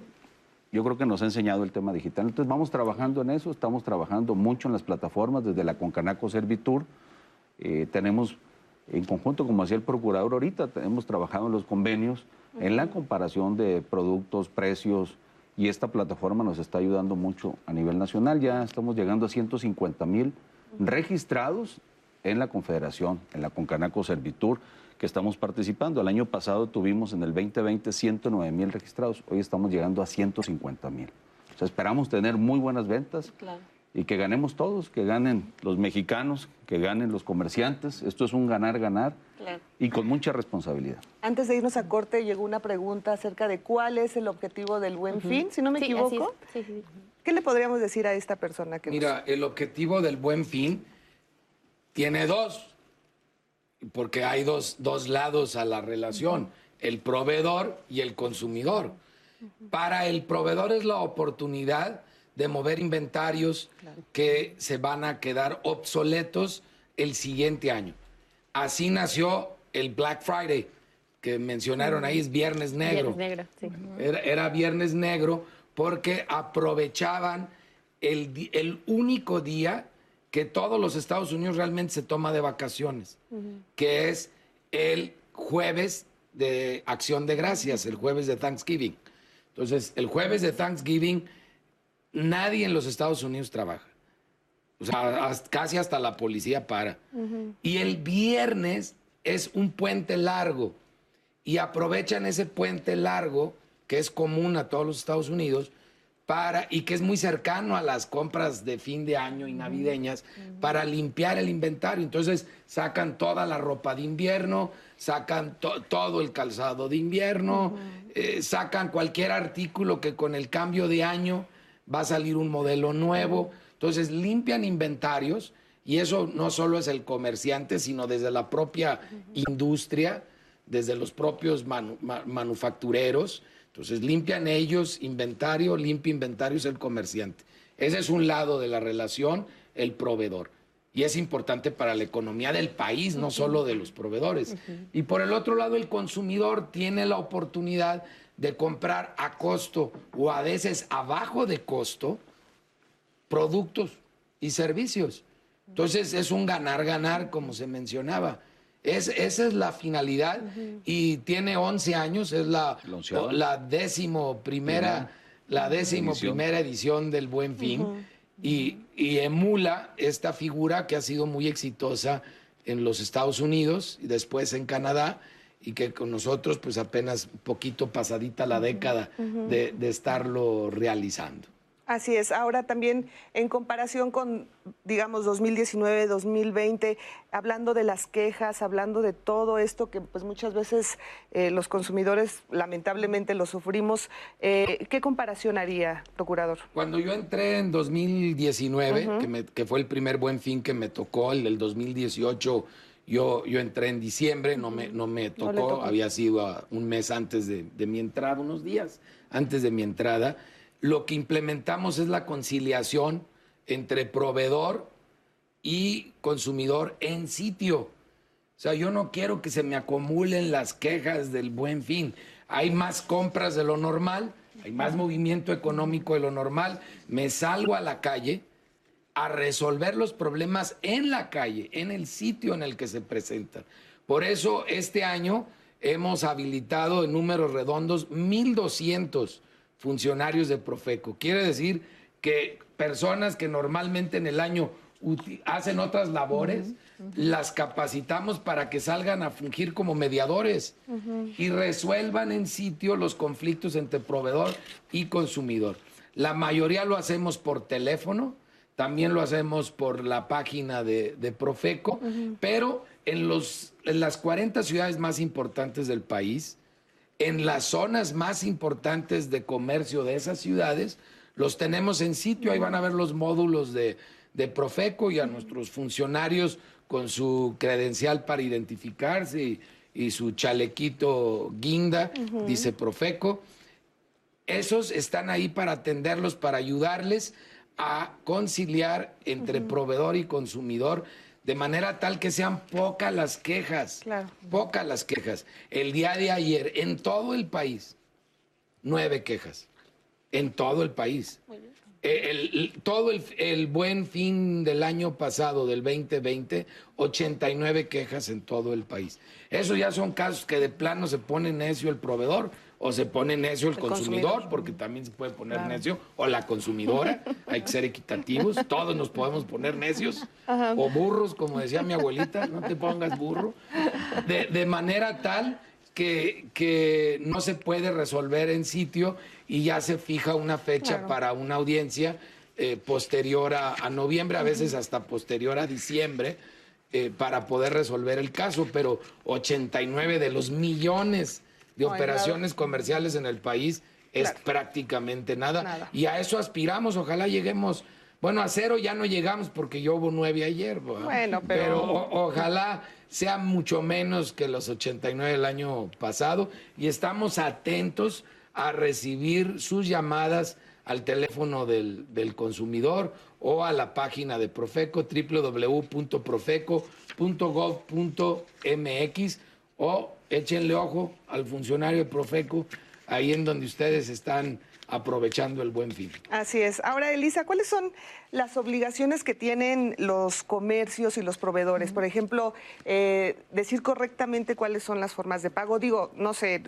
Speaker 5: yo creo que nos ha enseñado el tema digital. Entonces vamos trabajando en eso, estamos trabajando mucho en las plataformas, desde la Concanaco Servitur. Eh, tenemos, en conjunto, como hacía el procurador ahorita, hemos trabajado en los convenios, en la comparación de productos, precios, y esta plataforma nos está ayudando mucho a nivel nacional. Ya estamos llegando a 150 mil registrados en la Confederación, en la Concanaco Servitur, que estamos participando. El año pasado tuvimos en el 2020 109 mil registrados, hoy estamos llegando a 150 mil. O sea, esperamos tener muy buenas ventas. Claro y que ganemos todos, que ganen los mexicanos, que ganen los comerciantes. Esto es un ganar-ganar y con mucha responsabilidad.
Speaker 2: Antes de irnos a corte llegó una pregunta acerca de cuál es el objetivo del buen fin, si no me equivoco. ¿Qué le podríamos decir a esta persona que
Speaker 4: Mira, el objetivo del buen fin tiene dos, porque hay dos, dos lados a la relación, el proveedor y el consumidor. Para el proveedor es la oportunidad de mover inventarios que se van a quedar obsoletos el siguiente año. Así nació el Black Friday, que mencionaron ahí, es Viernes Negro. Viernes Negro, sí. Era, Viernes Negro porque aprovechaban el, el, único día que todos los Estados Unidos realmente se toma de vacaciones, que es el jueves de Acción de Gracias, el jueves de Thanksgiving. Entonces, el jueves de Thanksgiving nadie en los Estados Unidos trabaja. O sea, casi hasta la policía para. Y el viernes es un puente largo. Y aprovechan ese puente largo, que es común a todos los Estados Unidos, para, y que es muy cercano a las compras de fin de año y navideñas, para limpiar el inventario. Entonces sacan toda la ropa de invierno, sacan todo el calzado de invierno, eh, sacan cualquier artículo que con el cambio de año va a salir un modelo nuevo. Entonces limpian inventarios y eso no solo es el comerciante, sino desde la propia industria, desde los propios manufactureros. Entonces limpian ellos inventario, limpia inventario es el comerciante. Ese es un lado de la relación, el proveedor. Y es importante para la economía del país, no solo de los proveedores. Y por el otro lado, el consumidor tiene la oportunidad de comprar a costo o a veces abajo de costo productos y servicios. Entonces es un ganar-ganar, como se mencionaba. Es, esa es la finalidad y tiene 11 años, es la, la décimo primera, la décimo edición. primera edición del Buen Fin y, y, emula esta figura que ha sido muy exitosa en los Estados Unidos y después en Canadá y que con nosotros pues apenas poquito pasadita la década de, de estarlo realizando.
Speaker 2: Así es. Ahora también en comparación con, digamos, 2019, 2020, hablando de las quejas, hablando de todo esto que pues muchas veces eh, los consumidores lamentablemente lo sufrimos, eh, ¿qué comparación haría, procurador?
Speaker 4: Cuando yo entré en 2019, que, me, que, fue el primer buen fin que me tocó, el del 2018, yo, yo entré en diciembre, no me, no me tocó, había sido un mes antes de, de mi entrada, unos días antes de mi entrada lo que implementamos es la conciliación entre proveedor y consumidor en sitio. O sea, yo no quiero que se me acumulen las quejas del buen fin. Hay más compras de lo normal, hay más movimiento económico de lo normal. Me salgo a la calle a resolver los problemas en la calle, en el sitio en el que se presentan. Por eso este año hemos habilitado en números redondos 1.200 funcionarios de Profeco. Quiere decir que personas que normalmente en el año hacen otras labores, las capacitamos para que salgan a fungir como mediadores y resuelvan en sitio los conflictos entre proveedor y consumidor. La mayoría lo hacemos por teléfono, también lo hacemos por la página de, Profeco, pero en, los, en las 40 ciudades más importantes del país, en las zonas más importantes de comercio de esas ciudades, los tenemos en sitio, ahí van a ver los módulos de, Profeco y a nuestros funcionarios con su credencial para identificarse y, su chalequito guinda, dice Profeco. Esos están ahí para atenderlos, para ayudarles a conciliar entre proveedor y consumidor de manera tal que sean pocas las quejas, pocas las quejas. El día de ayer, en todo el país, nueve quejas, en todo el país. Eh, todo el, buen fin del año pasado, del 2020, 89 quejas en todo el país. Eso ya son casos que de plano se pone necio el proveedor o se pone necio el, consumidor, porque también se puede poner necio, o la consumidora, hay que ser equitativos, todos nos podemos poner necios, o burros, como decía mi abuelita, no te pongas burro, de, manera tal que, que, no se puede resolver en sitio y ya se fija una fecha para una audiencia eh, posterior a, noviembre, a veces hasta posterior a diciembre. Eh, para poder resolver el caso, pero 89 de los millones de operaciones comerciales en el país es prácticamente nada. Y a eso aspiramos, ojalá lleguemos. Bueno, a cero ya no llegamos porque yo hubo nueve ayer. Bueno, pero. ojalá sea mucho menos que los 89 del año pasado y estamos atentos a recibir sus llamadas al teléfono del, del consumidor o a la página de Profeco, www.profeco.gov.mx o échenle ojo al funcionario de Profeco, ahí en donde ustedes están aprovechando el buen fin.
Speaker 2: Así es. Ahora, Elisa, ¿cuáles son las obligaciones que tienen los comercios y los proveedores? Por ejemplo, eh, decir correctamente cuáles son las formas de pago. Digo, no sé,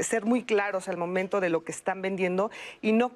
Speaker 2: ser muy claros al momento de lo que están vendiendo y no,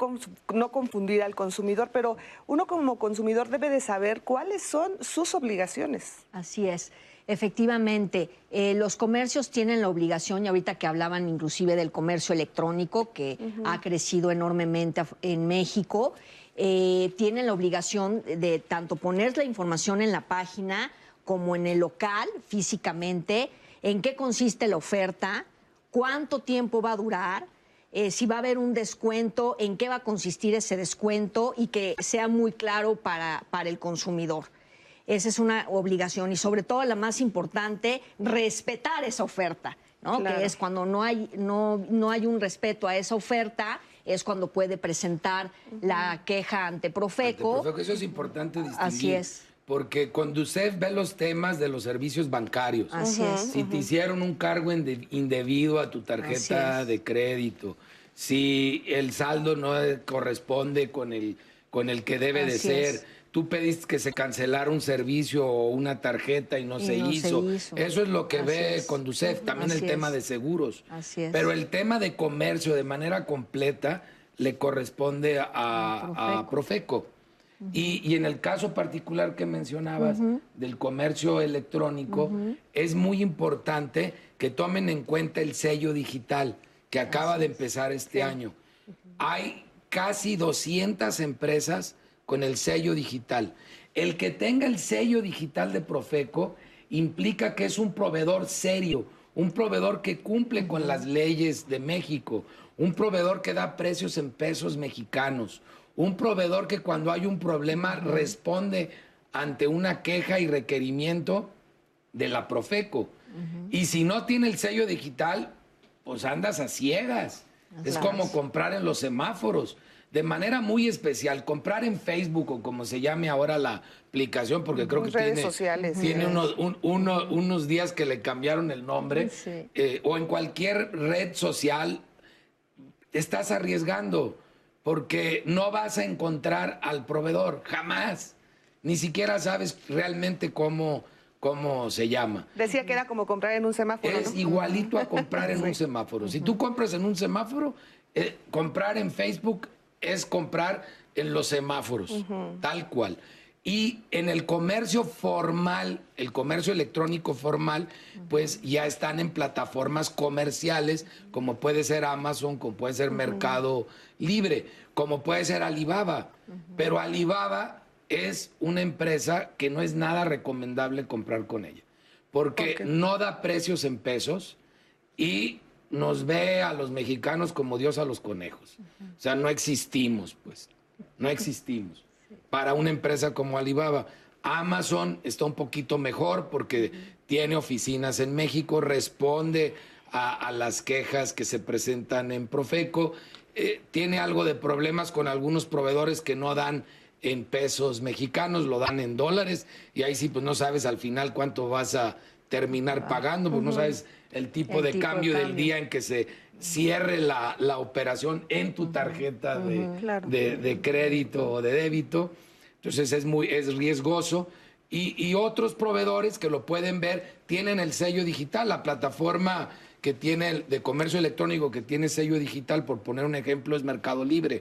Speaker 2: no confundir al consumidor, pero uno como consumidor debe de saber cuáles son sus obligaciones.
Speaker 6: Así es. Efectivamente, eh, los comercios tienen la obligación, y ahorita que hablaban inclusive del comercio electrónico, que ha crecido enormemente en México, eh, tienen la obligación de tanto poner la información en la página como en el local, físicamente, en qué consiste la oferta, cuánto tiempo va a durar, eh, si va a haber un descuento, en qué va a consistir ese descuento y que sea muy claro para el consumidor. Esa es una obligación y sobre todo la más importante, respetar esa oferta, ¿no? Que es cuando no hay, no, no hay un respeto a esa oferta, es cuando puede presentar la queja ante Profeco.
Speaker 4: Ante Profeco. Eso es importante distinguir.
Speaker 6: Así es.
Speaker 4: Porque cuando usted ve los temas de los servicios bancarios,
Speaker 6: Así es.
Speaker 4: si te hicieron un cargo indebido a tu tarjeta de crédito, si el saldo no corresponde con el, con el que debe de ser, tú pediste que se cancelara un servicio o una tarjeta y no, se, hizo. Eso es lo que ve Conducef, también el tema de seguros.
Speaker 6: Así es.
Speaker 4: Pero el tema de comercio de manera completa le corresponde a, Profeco. y, en el caso particular que mencionabas del comercio electrónico, es muy importante que tomen en cuenta el sello digital que acaba de empezar este año. Hay casi 200 empresas con el sello digital. El que tenga el sello digital de Profeco implica que es un proveedor serio, un proveedor que cumple con las leyes de México, un proveedor que da precios en pesos mexicanos, un proveedor que cuando hay un problema responde ante una queja y requerimiento de la Profeco. Y si no tiene el sello digital, pues andas a ciegas. Es como comprar en los semáforos de manera muy especial, comprar en Facebook o como se llame ahora la aplicación, porque creo que
Speaker 2: redes
Speaker 4: tiene,
Speaker 2: sociales,
Speaker 4: tiene unos, unos días que le cambiaron el nombre, eh, o en cualquier red social, estás arriesgando, porque no vas a encontrar al proveedor, jamás. Ni siquiera sabes realmente cómo, cómo se llama.
Speaker 2: Decía que era como comprar en un semáforo.
Speaker 4: Es igualito a comprar en un semáforo. Si tú compras en un semáforo, eh, comprar en Facebook es comprar en los semáforos, tal cual. Y en el comercio formal, el comercio electrónico formal, pues ya están en plataformas comerciales, como puede ser Amazon, como puede ser Mercado Libre, como puede ser Alibaba. Pero Alibaba es una empresa que no es nada recomendable comprar con ella, porque no da precios en pesos y nos ve a los mexicanos como Dios a los conejos. O sea, no existimos, pues. No existimos. Para una empresa como Alibaba. Amazon está un poquito mejor porque tiene oficinas en México, responde a, las quejas que se presentan en Profeco, eh, tiene algo de problemas con algunos proveedores que no dan en pesos mexicanos, lo dan en dólares y ahí sí pues no sabes al final cuánto vas a terminar pagando, porque no sabes el tipo, de, cambio del día en que se cierre la, operación en tu tarjeta de, crédito o de débito. Entonces es muy es riesgoso. Y, otros proveedores que lo pueden ver tienen el sello digital, la plataforma que tiene de comercio electrónico que tiene sello digital, por poner un ejemplo, es Mercado Libre.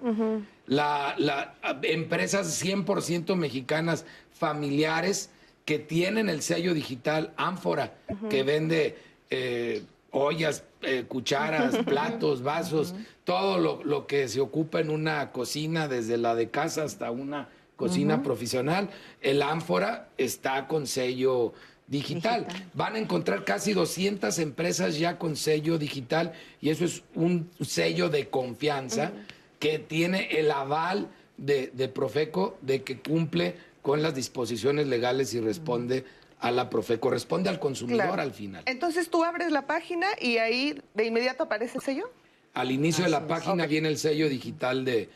Speaker 4: la, la, empresas 100% mexicanas familiares que tienen el sello digital Ánfora, que vende eh, ollas, eh, cucharas, platos, vasos, todo lo, que se ocupa en una cocina, desde la de casa hasta una cocina profesional. El ánfora está con sello digital. Van a encontrar casi 200 empresas ya con sello digital y eso es un sello de confianza que tiene el aval de, Profeco de que cumple con las disposiciones legales y responde a la profe, corresponde al consumidor al final.
Speaker 2: Entonces tú abres la página y ahí de inmediato aparece el sello.
Speaker 4: Al inicio de la página viene el sello digital de,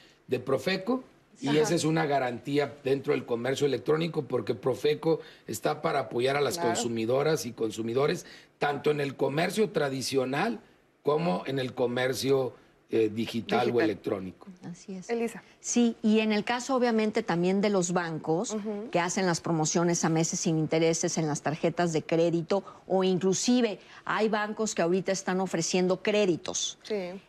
Speaker 4: Profeco y esa es una garantía dentro del comercio electrónico porque Profeco está para apoyar a las consumidoras y consumidores tanto en el comercio tradicional como en el comercio eh, digital, o electrónico.
Speaker 6: Así es.
Speaker 2: Elisa.
Speaker 6: Sí, y en el caso obviamente también de los bancos que hacen las promociones a meses sin intereses en las tarjetas de crédito o inclusive hay bancos que ahorita están ofreciendo créditos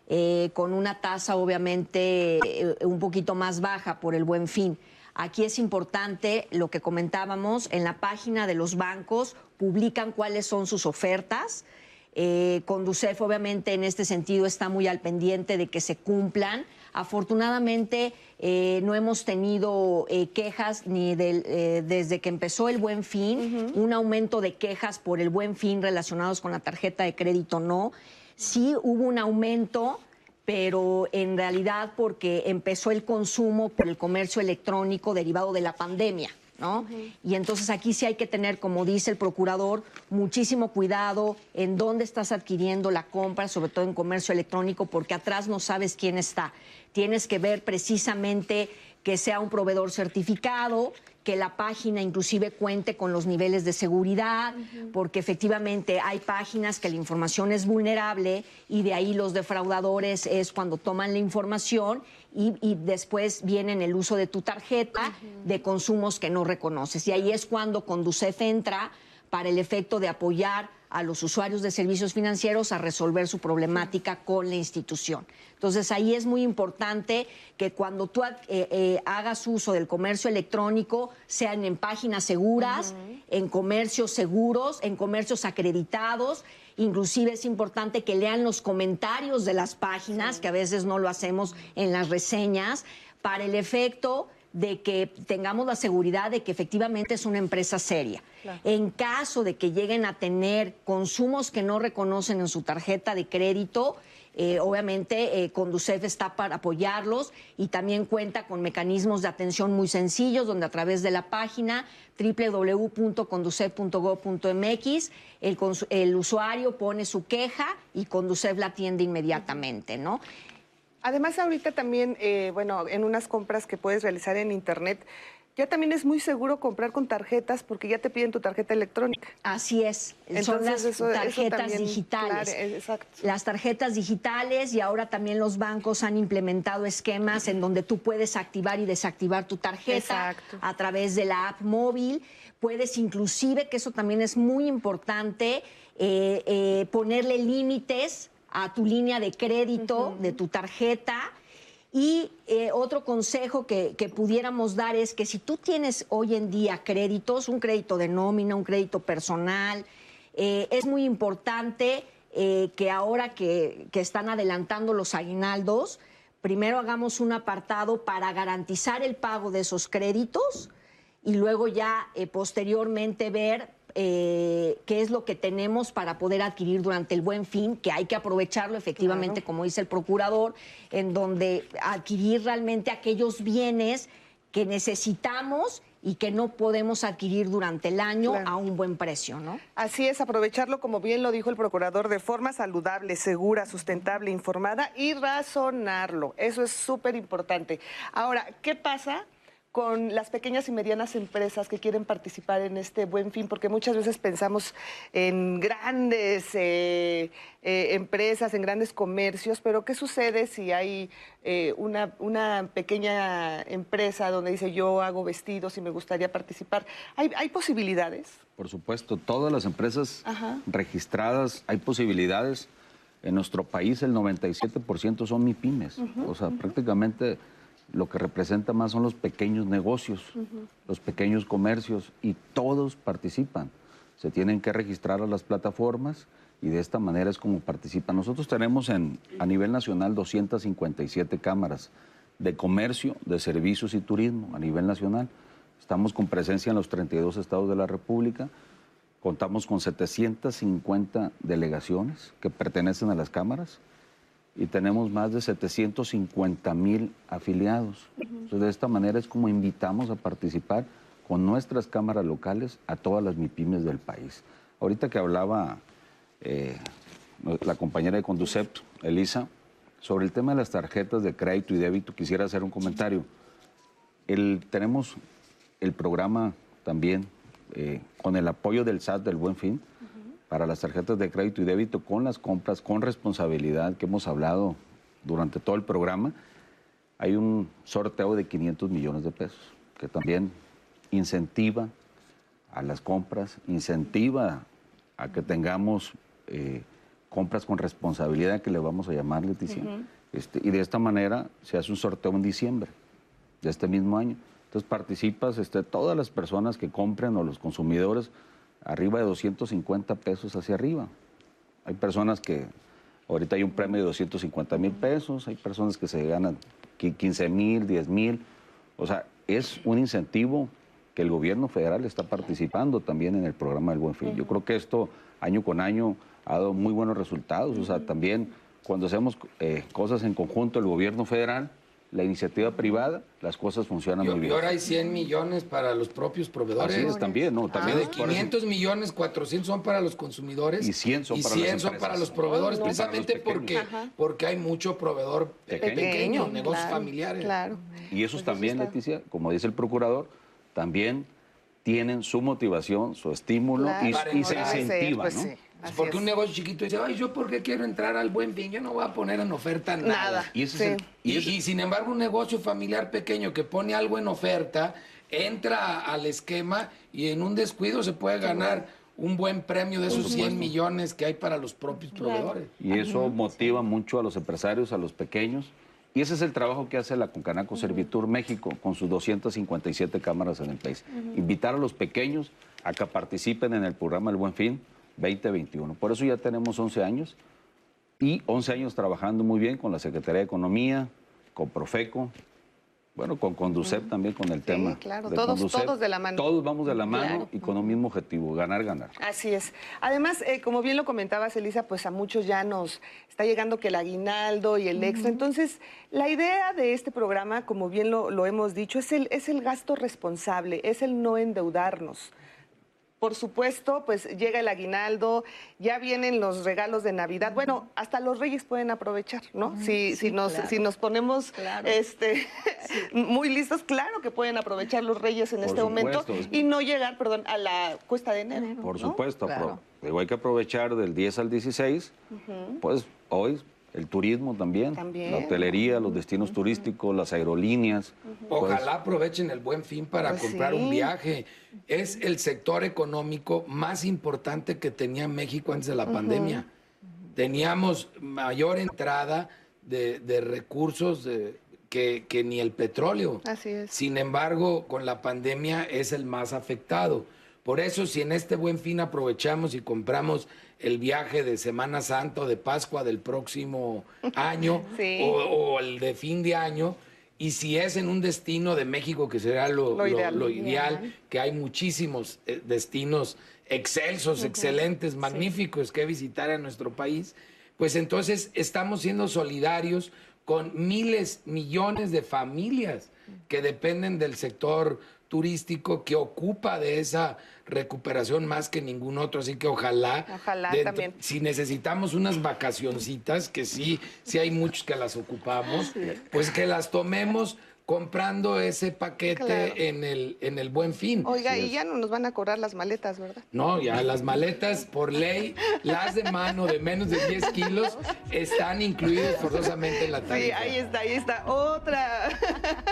Speaker 6: eh, con una tasa obviamente eh, un poquito más baja por el buen fin. Aquí es importante lo que comentábamos, en la página de los bancos publican cuáles son sus ofertas eh, Conducef obviamente en este sentido está muy al pendiente de que se cumplan. Afortunadamente eh, no hemos tenido eh, quejas ni eh, desde que empezó el buen fin, un aumento de quejas por el buen fin relacionados con la tarjeta de crédito no. Sí hubo un aumento pero en realidad porque empezó el consumo por el comercio electrónico derivado de la pandemia. ¿No? Y entonces aquí sí hay que tener, como dice el procurador, muchísimo cuidado en dónde estás adquiriendo la compra, sobre todo en comercio electrónico, porque atrás no sabes quién está. Tienes que ver precisamente que sea un proveedor certificado, que la página inclusive cuente con los niveles de seguridad, porque efectivamente hay páginas que la información es vulnerable y de ahí los defraudadores es cuando toman la información y, después viene el uso de tu tarjeta de consumos que no reconoces. Y ahí es cuando Conducef entra para el efecto de apoyar a los usuarios de servicios financieros a resolver su problemática con la institución. Entonces ahí es muy importante que cuando tú eh, eh, hagas uso del comercio electrónico, sean en páginas seguras, en comercios seguros, en comercios acreditados. Inclusive es importante que lean los comentarios de las páginas, que a veces no lo hacemos en las reseñas, para el efecto de que tengamos la seguridad de que efectivamente es una empresa seria. En caso de que lleguen a tener consumos que no reconocen en su tarjeta de crédito, eh, obviamente eh, Conducef está para apoyarlos y también cuenta con mecanismos de atención muy sencillos donde a través de la página www.conducef.gov.mx el, el usuario pone su queja y Conducef la atiende inmediatamente, ¿no?
Speaker 2: Además, ahorita también, eh, bueno, en unas compras que puedes realizar en Internet, ya también es muy seguro comprar con tarjetas porque ya te piden tu tarjeta electrónica.
Speaker 6: Así es, son las tarjetas digitales. Las tarjetas digitales y ahora también los bancos han implementado esquemas en donde tú puedes activar y desactivar tu tarjeta a través de la app móvil. Puedes inclusive, que eso también es muy importante, eh, eh, ponerle límites a tu línea de crédito de tu tarjeta. Y eh, otro consejo que, pudiéramos dar es que si tú tienes hoy en día créditos, un crédito de nómina, un crédito personal, eh, es muy importante eh, que ahora que, que, están adelantando los aguinaldos, primero hagamos un apartado para garantizar el pago de esos créditos y luego ya posteriormente ver eh, qué es lo que tenemos para poder adquirir durante el buen fin, que hay que aprovecharlo efectivamente, como dice el procurador, en donde adquirir realmente aquellos bienes que necesitamos y que no podemos adquirir durante el año a un buen precio, ¿no?
Speaker 2: Así es, aprovecharlo, como bien lo dijo el procurador, de forma saludable, segura, sustentable, informada y razonarlo. Eso es súper importante. Ahora, ¿qué pasa con las pequeñas y medianas empresas que quieren participar en este buen fin, porque muchas veces pensamos en grandes eh, eh, empresas, en grandes comercios, pero ¿qué sucede si hay eh, una, una, pequeña empresa donde dice yo hago vestidos y me gustaría participar? ¿Hay, hay posibilidades?
Speaker 5: Por supuesto, todas las empresas registradas, hay posibilidades. En nuestro país el 97% son MIPIMES, o sea, prácticamente lo que representa más son los pequeños negocios, los pequeños comercios y todos participan. Se tienen que registrar a las plataformas y de esta manera es como participan. Nosotros tenemos en, a nivel nacional 257 cámaras de comercio, de servicios y turismo a nivel nacional. Estamos con presencia en los 32 estados de la República. Contamos con 750 delegaciones que pertenecen a las cámaras y tenemos más de 750 mil afiliados. Entonces, de esta manera es como invitamos a participar con nuestras cámaras locales a todas las MIPIMES del país. Ahorita que hablaba eh, la compañera de Conducept, Elisa, sobre el tema de las tarjetas de crédito y débito, quisiera hacer un comentario. El, tenemos el programa también eh, con el apoyo del SAT del Buen Fin, para las tarjetas de crédito y débito con las compras con responsabilidad que hemos hablado durante todo el programa, hay un sorteo de 500 millones de pesos que también incentiva a las compras, incentiva a que tengamos eh, compras con responsabilidad, que le vamos a llamar, Leticia. este, y de esta manera se hace un sorteo en diciembre de este mismo año. Entonces participas este, todas las personas que compren o los consumidores arriba de 250 pesos hacia arriba. Hay personas que, ahorita hay un premio de 250 mil pesos, hay personas que se ganan 15 mil, 10 mil. O sea, es un incentivo que el gobierno federal está participando también en el programa del Buen Fin. Yo creo que esto año con año ha dado muy buenos resultados. O sea, también cuando hacemos eh, cosas en conjunto el gobierno federal la iniciativa privada, las cosas funcionan muy bien.
Speaker 4: Y ahora hay 100 millones para los propios proveedores. Así
Speaker 5: es, también, ¿no? También
Speaker 4: de 500 millones, 400 son para los consumidores.
Speaker 5: Y 100 son, para,
Speaker 4: 100
Speaker 5: las
Speaker 4: son para los proveedores, precisamente porque, porque hay mucho proveedor pequeño, negocios familiares.
Speaker 2: Claro.
Speaker 5: Y esos pues también, Leticia, como dice el procurador, también tienen su motivación, su estímulo y, se incentiva, pues ¿no?
Speaker 4: Porque un negocio chiquito dice, ay, ¿yo por qué quiero entrar al buen fin? Yo no voy a poner en oferta nada. Y, sin embargo, un negocio familiar pequeño que pone algo en oferta, entra al esquema y en un descuido se puede ganar un buen premio de esos 100 millones que hay para los propios proveedores.
Speaker 5: Y eso motiva mucho a los empresarios, a los pequeños. Y ese es el trabajo que hace la Concanaco Servitur México con sus 257 cámaras en el país. Invitar a los pequeños a que participen en el programa El Buen Fin 2021. Por eso ya tenemos 11 años y 11 años trabajando muy bien con la Secretaría de Economía, con Profeco, bueno, con Conducep también con el tema.
Speaker 2: claro, todos, todos de la mano.
Speaker 5: Todos vamos de la mano y con un mismo objetivo, ganar, ganar.
Speaker 2: Así es. Además, eh, como bien lo comentabas, Elisa, pues a muchos ya nos está llegando que el aguinaldo y el extra. Entonces, la idea de este programa, como bien lo, lo hemos dicho, es el, es el gasto responsable, es el no endeudarnos por supuesto, pues llega el aguinaldo, ya vienen los regalos de Navidad. Bueno, hasta los reyes pueden aprovechar, ¿no? si, si, nos, si nos ponemos este, muy listos, claro que pueden aprovechar los reyes en este momento y no llegar, perdón, a la cuesta de enero.
Speaker 5: Por supuesto, pero hay que aprovechar del 10 al 16, pues hoy el turismo también, la hotelería, los destinos turísticos, las aerolíneas.
Speaker 4: Pues Ojalá aprovechen el buen fin para pues comprar un viaje. Es el sector económico más importante que tenía México antes de la pandemia. Teníamos mayor entrada de, recursos que, que, ni el petróleo.
Speaker 2: Así es.
Speaker 4: Sin embargo, con la pandemia es el más afectado. Por eso, si en este buen fin aprovechamos y compramos el viaje de Semana Santa o de Pascua del próximo año o, el de fin de año. Y si es en un destino de México, que será lo, ideal, que hay muchísimos eh, destinos excelsos, excelentes, magníficos que visitar en nuestro país, pues entonces estamos siendo solidarios con miles, millones de familias que dependen del sector turístico que ocupa de esa recuperación más que ningún otro, así que ojalá,
Speaker 2: ojalá también.
Speaker 4: si necesitamos unas vacacioncitas, que sí, sí hay muchos que las ocupamos, pues que las tomemos comprando ese paquete en, el, en el buen fin.
Speaker 2: Oiga, y ya no nos van a cobrar las maletas, ¿verdad?
Speaker 4: No, ya las maletas por ley, las de mano de menos de 10 kilos, están incluidas forzosamente en la tarifa.
Speaker 2: Sí, ahí está, ahí está. Otra.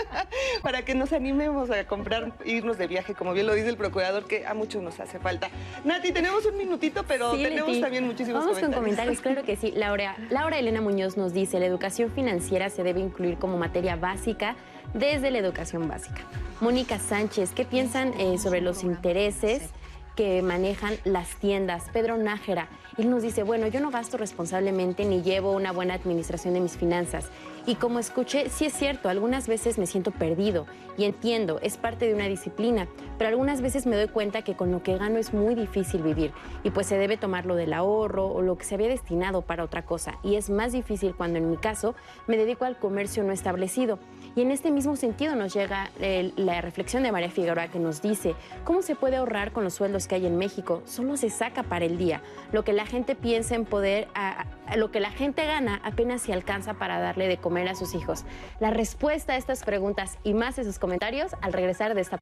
Speaker 2: Para que nos animemos a comprar, irnos de viaje, como bien lo dice el procurador, que a muchos nos hace falta. Nati, tenemos un minutito, pero tenemos también muchísimos
Speaker 3: Vamos
Speaker 2: con
Speaker 3: comentarios, claro que sí. Laura, Laura Elena Muñoz nos dice, la educación financiera se debe incluir como materia básica desde la educación básica. Mónica Sánchez, ¿qué piensan eh, sobre los intereses que manejan las tiendas? Pedro Nájera, él nos dice, bueno, yo no gasto responsablemente ni llevo una buena administración de mis finanzas. Y como escuché, sí es cierto, algunas veces me siento perdido y entiendo, es parte de una disciplina, pero algunas veces me doy cuenta que con lo que gano es muy difícil vivir y pues se debe tomar lo del ahorro o lo que se había destinado para otra cosa. Y es más difícil cuando en mi caso me dedico al comercio no establecido. Y en este mismo sentido nos llega la reflexión de María Figueroa que nos dice, ¿cómo se puede ahorrar con los sueldos que hay en México? Solo se saca para el día. Lo que la gente piensa en poder, lo que la gente gana apenas se alcanza para darle de comer a sus hijos. La respuesta a estas preguntas y más en sus comentarios al regresar de esta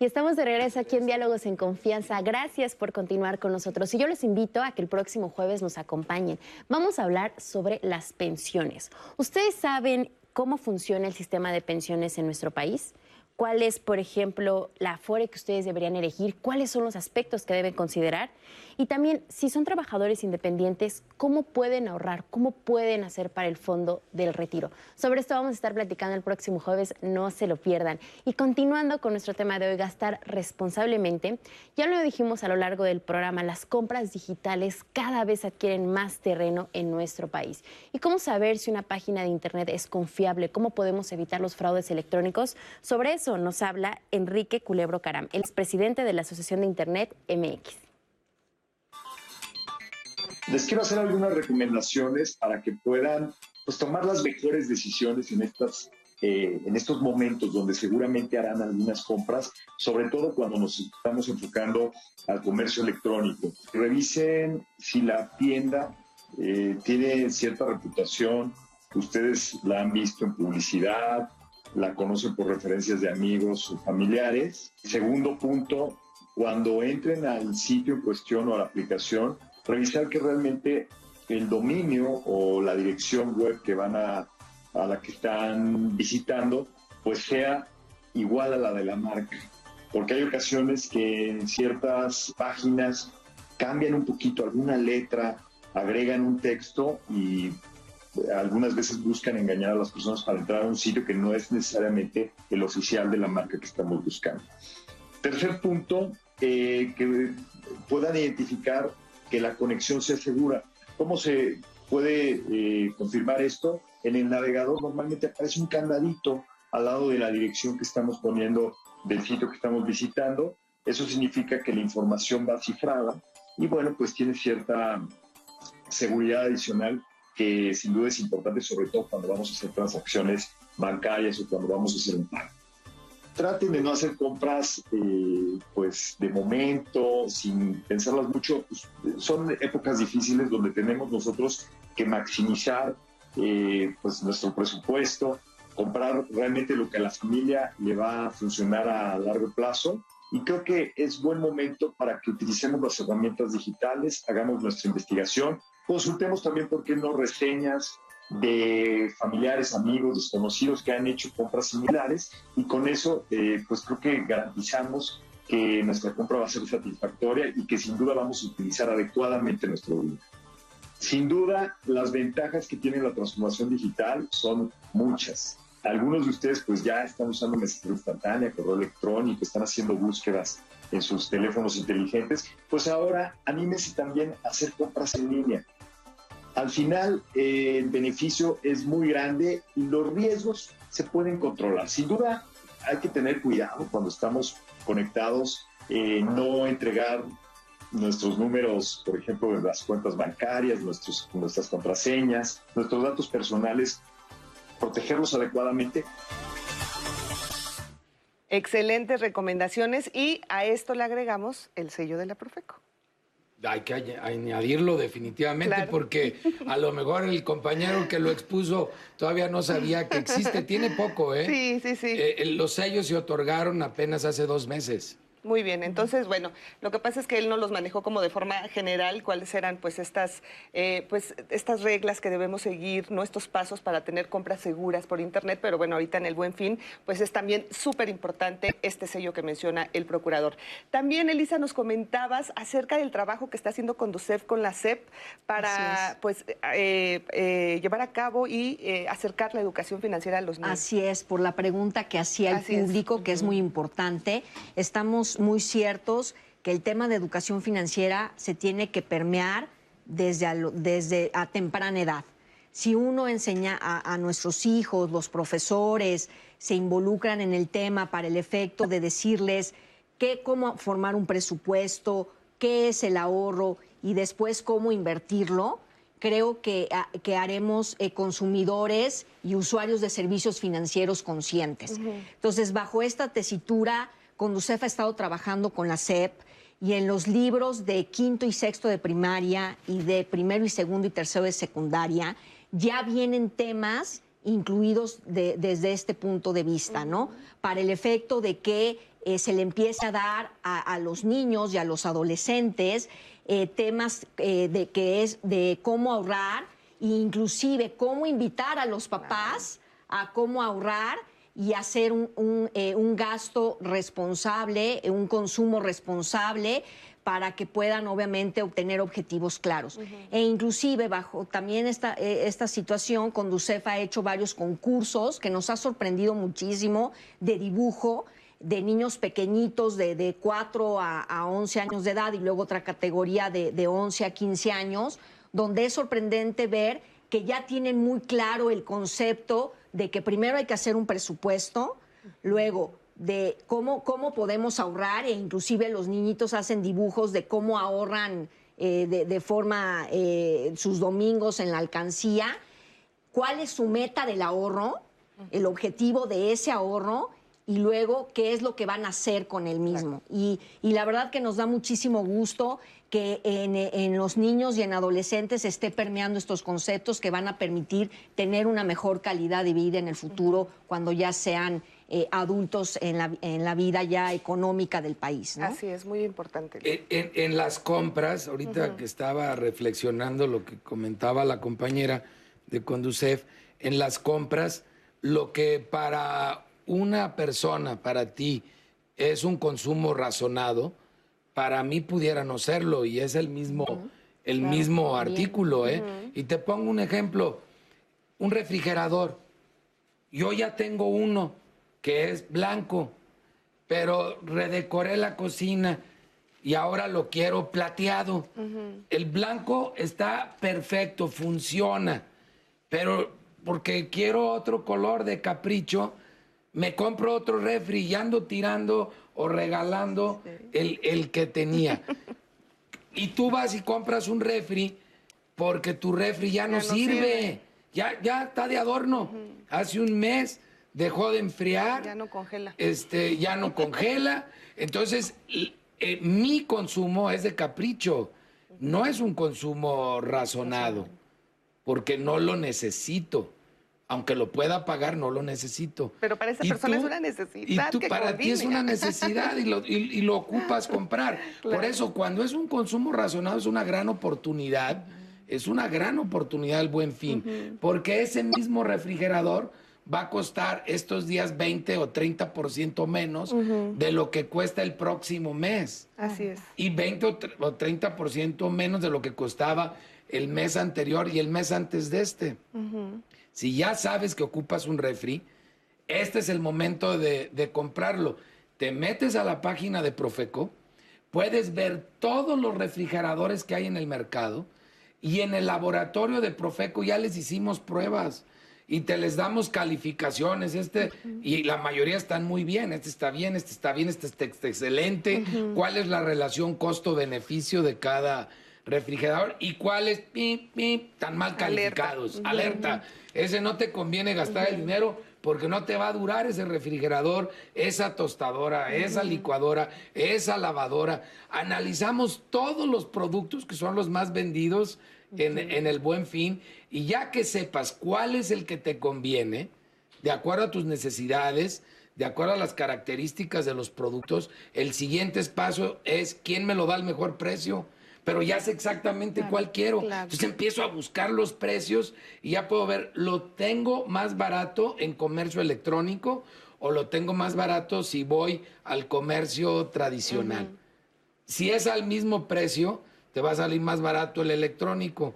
Speaker 3: Y estamos de regreso aquí en Diálogos en Confianza. Gracias por continuar con nosotros. Y yo les invito a que el próximo jueves nos acompañen. Vamos a hablar sobre las pensiones. ¿Ustedes saben cómo funciona el sistema de pensiones en nuestro país? Cuál es, por ejemplo, la afore que ustedes deberían elegir, cuáles son los aspectos que deben considerar y también si son trabajadores independientes, cómo pueden ahorrar, cómo pueden hacer para el fondo del retiro. Sobre esto vamos a estar platicando el próximo jueves, no se lo pierdan. Y continuando con nuestro tema de hoy, gastar responsablemente, ya lo dijimos a lo largo del programa, las compras digitales cada vez adquieren más terreno en nuestro país. ¿Y cómo saber si una página de internet es confiable? ¿Cómo podemos evitar los fraudes electrónicos? Sobre eso nos habla Enrique Culebro Caram, el presidente de la Asociación de Internet MX.
Speaker 9: Les quiero hacer algunas recomendaciones para que puedan pues, tomar las mejores decisiones en estas eh, en estos momentos donde seguramente harán algunas compras, sobre todo cuando nos estamos enfocando al comercio electrónico. Revisen si la tienda eh, tiene cierta reputación, ustedes la han visto en publicidad, la conocen por referencias de amigos o familiares. Segundo punto, cuando entren al sitio en cuestión o a la aplicación, revisar que realmente el dominio o la dirección web que van a a la que están visitando, pues sea igual a la de la marca. Porque hay ocasiones que en ciertas páginas cambian un poquito alguna letra, agregan un texto y algunas veces buscan engañar a las personas para entrar a un sitio que no es necesariamente el oficial de la marca que estamos buscando. Tercer punto, eh, que puedan identificar que la conexión sea segura. ¿Cómo se puede eh, confirmar esto? en el navegador normalmente aparece un candadito al lado de la dirección que estamos poniendo del sitio que estamos visitando. Eso significa que la información va cifrada y bueno, pues tiene cierta seguridad adicional que sin duda es importante, sobre todo cuando vamos a hacer transacciones bancarias o cuando vamos a hacer un pago. Traten de no hacer compras eh, pues de momento, sin pensarlas mucho. Pues, son épocas difíciles donde tenemos nosotros que maximizar eh, pues nuestro presupuesto, comprar realmente lo que a la familia le va a funcionar a largo plazo. Y creo que es buen momento para que utilicemos las herramientas digitales, hagamos nuestra investigación, consultemos también, ¿por qué no?, reseñas de familiares, amigos, desconocidos que han hecho compras similares y con eso, eh, pues creo que garantizamos que nuestra compra va a ser satisfactoria y que sin duda vamos a utilizar adecuadamente nuestro dinero. Sin duda, las ventajas que tiene la transformación digital son muchas. Algunos de ustedes pues ya están usando mensajería instantánea, correo electrónico, están haciendo búsquedas en sus teléfonos inteligentes, pues ahora anímense también a hacer compras en línea. Al final, eh, el beneficio es muy grande y los riesgos se pueden controlar. Sin duda, hay que tener cuidado cuando estamos conectados, eh, no entregar nuestros números, por ejemplo, las cuentas bancarias, nuestras contraseñas, nuestros datos personales, protegerlos adecuadamente.
Speaker 2: Excelentes recomendaciones y a esto le agregamos el sello de la Profeco.
Speaker 4: Hay que añadirlo definitivamente porque a lo mejor el compañero que lo expuso todavía no sabía que existe. Tiene poco, ¿eh?
Speaker 2: Sí, sí, sí.
Speaker 4: Eh, los sellos se otorgaron apenas hace dos meses.
Speaker 2: Muy bien, entonces, bueno, lo que pasa es que él no los manejó como de forma general, cuáles eran pues estas, eh, pues estas reglas que debemos seguir, ¿no? estos pasos para tener compras seguras por Internet, pero bueno, ahorita en el Buen Fin, pues es también súper importante este sello que menciona el procurador. También, Elisa, nos comentabas acerca del trabajo que está haciendo Conducef con la CEP para pues eh, eh, llevar a cabo y acercar la educación financiera a los niños.
Speaker 6: Así es, por la pregunta que hacía el público, que es muy importante. Estamos muy ciertos que el tema de educación financiera se tiene que permear desde a, desde a temprana edad. Si uno enseña a, nuestros hijos, los profesores, se involucran en el tema para el efecto de decirles qué, cómo formar un presupuesto, qué es el ahorro y después cómo invertirlo, creo que, que haremos eh, consumidores y usuarios de servicios financieros conscientes. Entonces, bajo esta tesitura, Conducef ha estado trabajando con la SEP y en los libros de quinto y sexto de primaria y de primero y segundo y tercero de secundaria ya vienen temas incluidos desde este punto de vista, ¿no? Para el efecto de que eh, se le empiece a dar a, los niños y a los adolescentes eh, temas eh, de que es de cómo ahorrar e inclusive cómo invitar a los papás a cómo ahorrar y hacer eh, un, gasto responsable, un consumo responsable para que puedan obviamente obtener objetivos claros. E inclusive bajo también esta, eh, esta situación, Conducef ha hecho varios concursos que nos ha sorprendido muchísimo de dibujo de niños pequeñitos de, de 4 a, 11 años de edad y luego otra categoría de, de 11 a 15 años, donde es sorprendente ver que ya tienen muy claro el concepto de que primero hay que hacer un presupuesto, luego de cómo, cómo podemos ahorrar e inclusive los niñitos hacen dibujos de cómo ahorran eh, de, forma eh, sus domingos en la alcancía, cuál es su meta del ahorro, el objetivo de ese ahorro y luego qué es lo que van a hacer con el mismo. Y, la verdad que nos da muchísimo gusto que en, en, los niños y en adolescentes esté permeando estos conceptos que van a permitir tener una mejor calidad de vida en el futuro cuando ya sean eh, adultos en la, en la, vida ya económica del país.
Speaker 2: Así es, muy importante.
Speaker 4: En, las compras, ahorita que estaba reflexionando lo que comentaba la compañera de Conducef, en las compras, lo que para una persona, para ti, es un consumo razonado, para mí pudiera no serlo y es el mismo, el mismo artículo. ¿eh? Y te pongo un ejemplo, un refrigerador. Yo ya tengo uno que es blanco, pero redecoré la cocina y ahora lo quiero plateado. El blanco está perfecto, funciona, pero porque quiero otro color de capricho, me compro otro refri y ando tirando o regalando el, que tenía. y tú vas y compras un refri porque tu refri ya no, sirve. Ya, ya está de adorno. Hace un mes dejó de enfriar.
Speaker 2: Ya no congela.
Speaker 4: Este, ya no congela. Entonces, eh, mi consumo es de capricho, no es un consumo razonado, porque no lo necesito. Aunque lo pueda pagar, no lo necesito.
Speaker 2: Pero para esa persona es una necesidad.
Speaker 4: Y tú, para ti es una necesidad y lo, y, lo ocupas comprar. Por eso, cuando es un consumo razonado, es una gran oportunidad. Es una gran oportunidad el buen fin. Porque ese mismo refrigerador va a costar estos días 20 o 30% menos de lo que cuesta el próximo mes.
Speaker 2: Así es.
Speaker 4: Y 20 o 30% menos de lo que costaba el mes anterior y el mes antes de este. Si ya sabes que ocupas un refri, este es el momento de, de comprarlo. Te metes a la página de Profeco, puedes ver todos los refrigeradores que hay en el mercado y en el laboratorio de Profeco ya les hicimos pruebas y te les damos calificaciones. Este, y la mayoría están muy bien. Este está bien, este está bien, este está excelente. ¿Cuál es la relación costo-beneficio de cada refrigerador? ¿Y cuáles tan mal calificados? Alerta. Ese no te conviene gastar el dinero porque no te va a durar ese refrigerador, esa tostadora, esa licuadora, esa lavadora. Analizamos todos los productos que son los más vendidos en, el buen fin y ya que sepas cuál es el que te conviene, de acuerdo a tus necesidades, de acuerdo a las características de los productos, el siguiente paso es quién me lo da al mejor precio. Pero ya sé exactamente cuál quiero. Entonces empiezo a buscar los precios y ya puedo ver, ¿lo tengo más barato en comercio electrónico o lo tengo más barato si voy al comercio tradicional? Si es al mismo precio, te va a salir más barato el electrónico,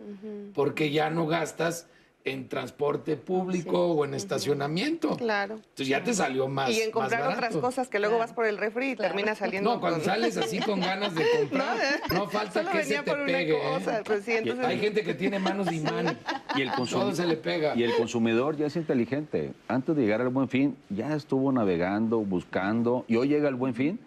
Speaker 4: porque ya no gastas en transporte público o en estacionamiento.
Speaker 2: Claro.
Speaker 4: Entonces ya te salió más.
Speaker 2: Y en comprar otras cosas que luego vas por el refri y terminas saliendo.
Speaker 4: No, cuando sales así con ganas de comprar, no, falta que se te pegue. ¿eh?
Speaker 2: Pues
Speaker 4: Hay gente que tiene manos de imán y el consumidor se le pega.
Speaker 5: Y el consumidor ya es inteligente. Antes de llegar al buen fin, ya estuvo navegando, buscando, y hoy llega el buen fin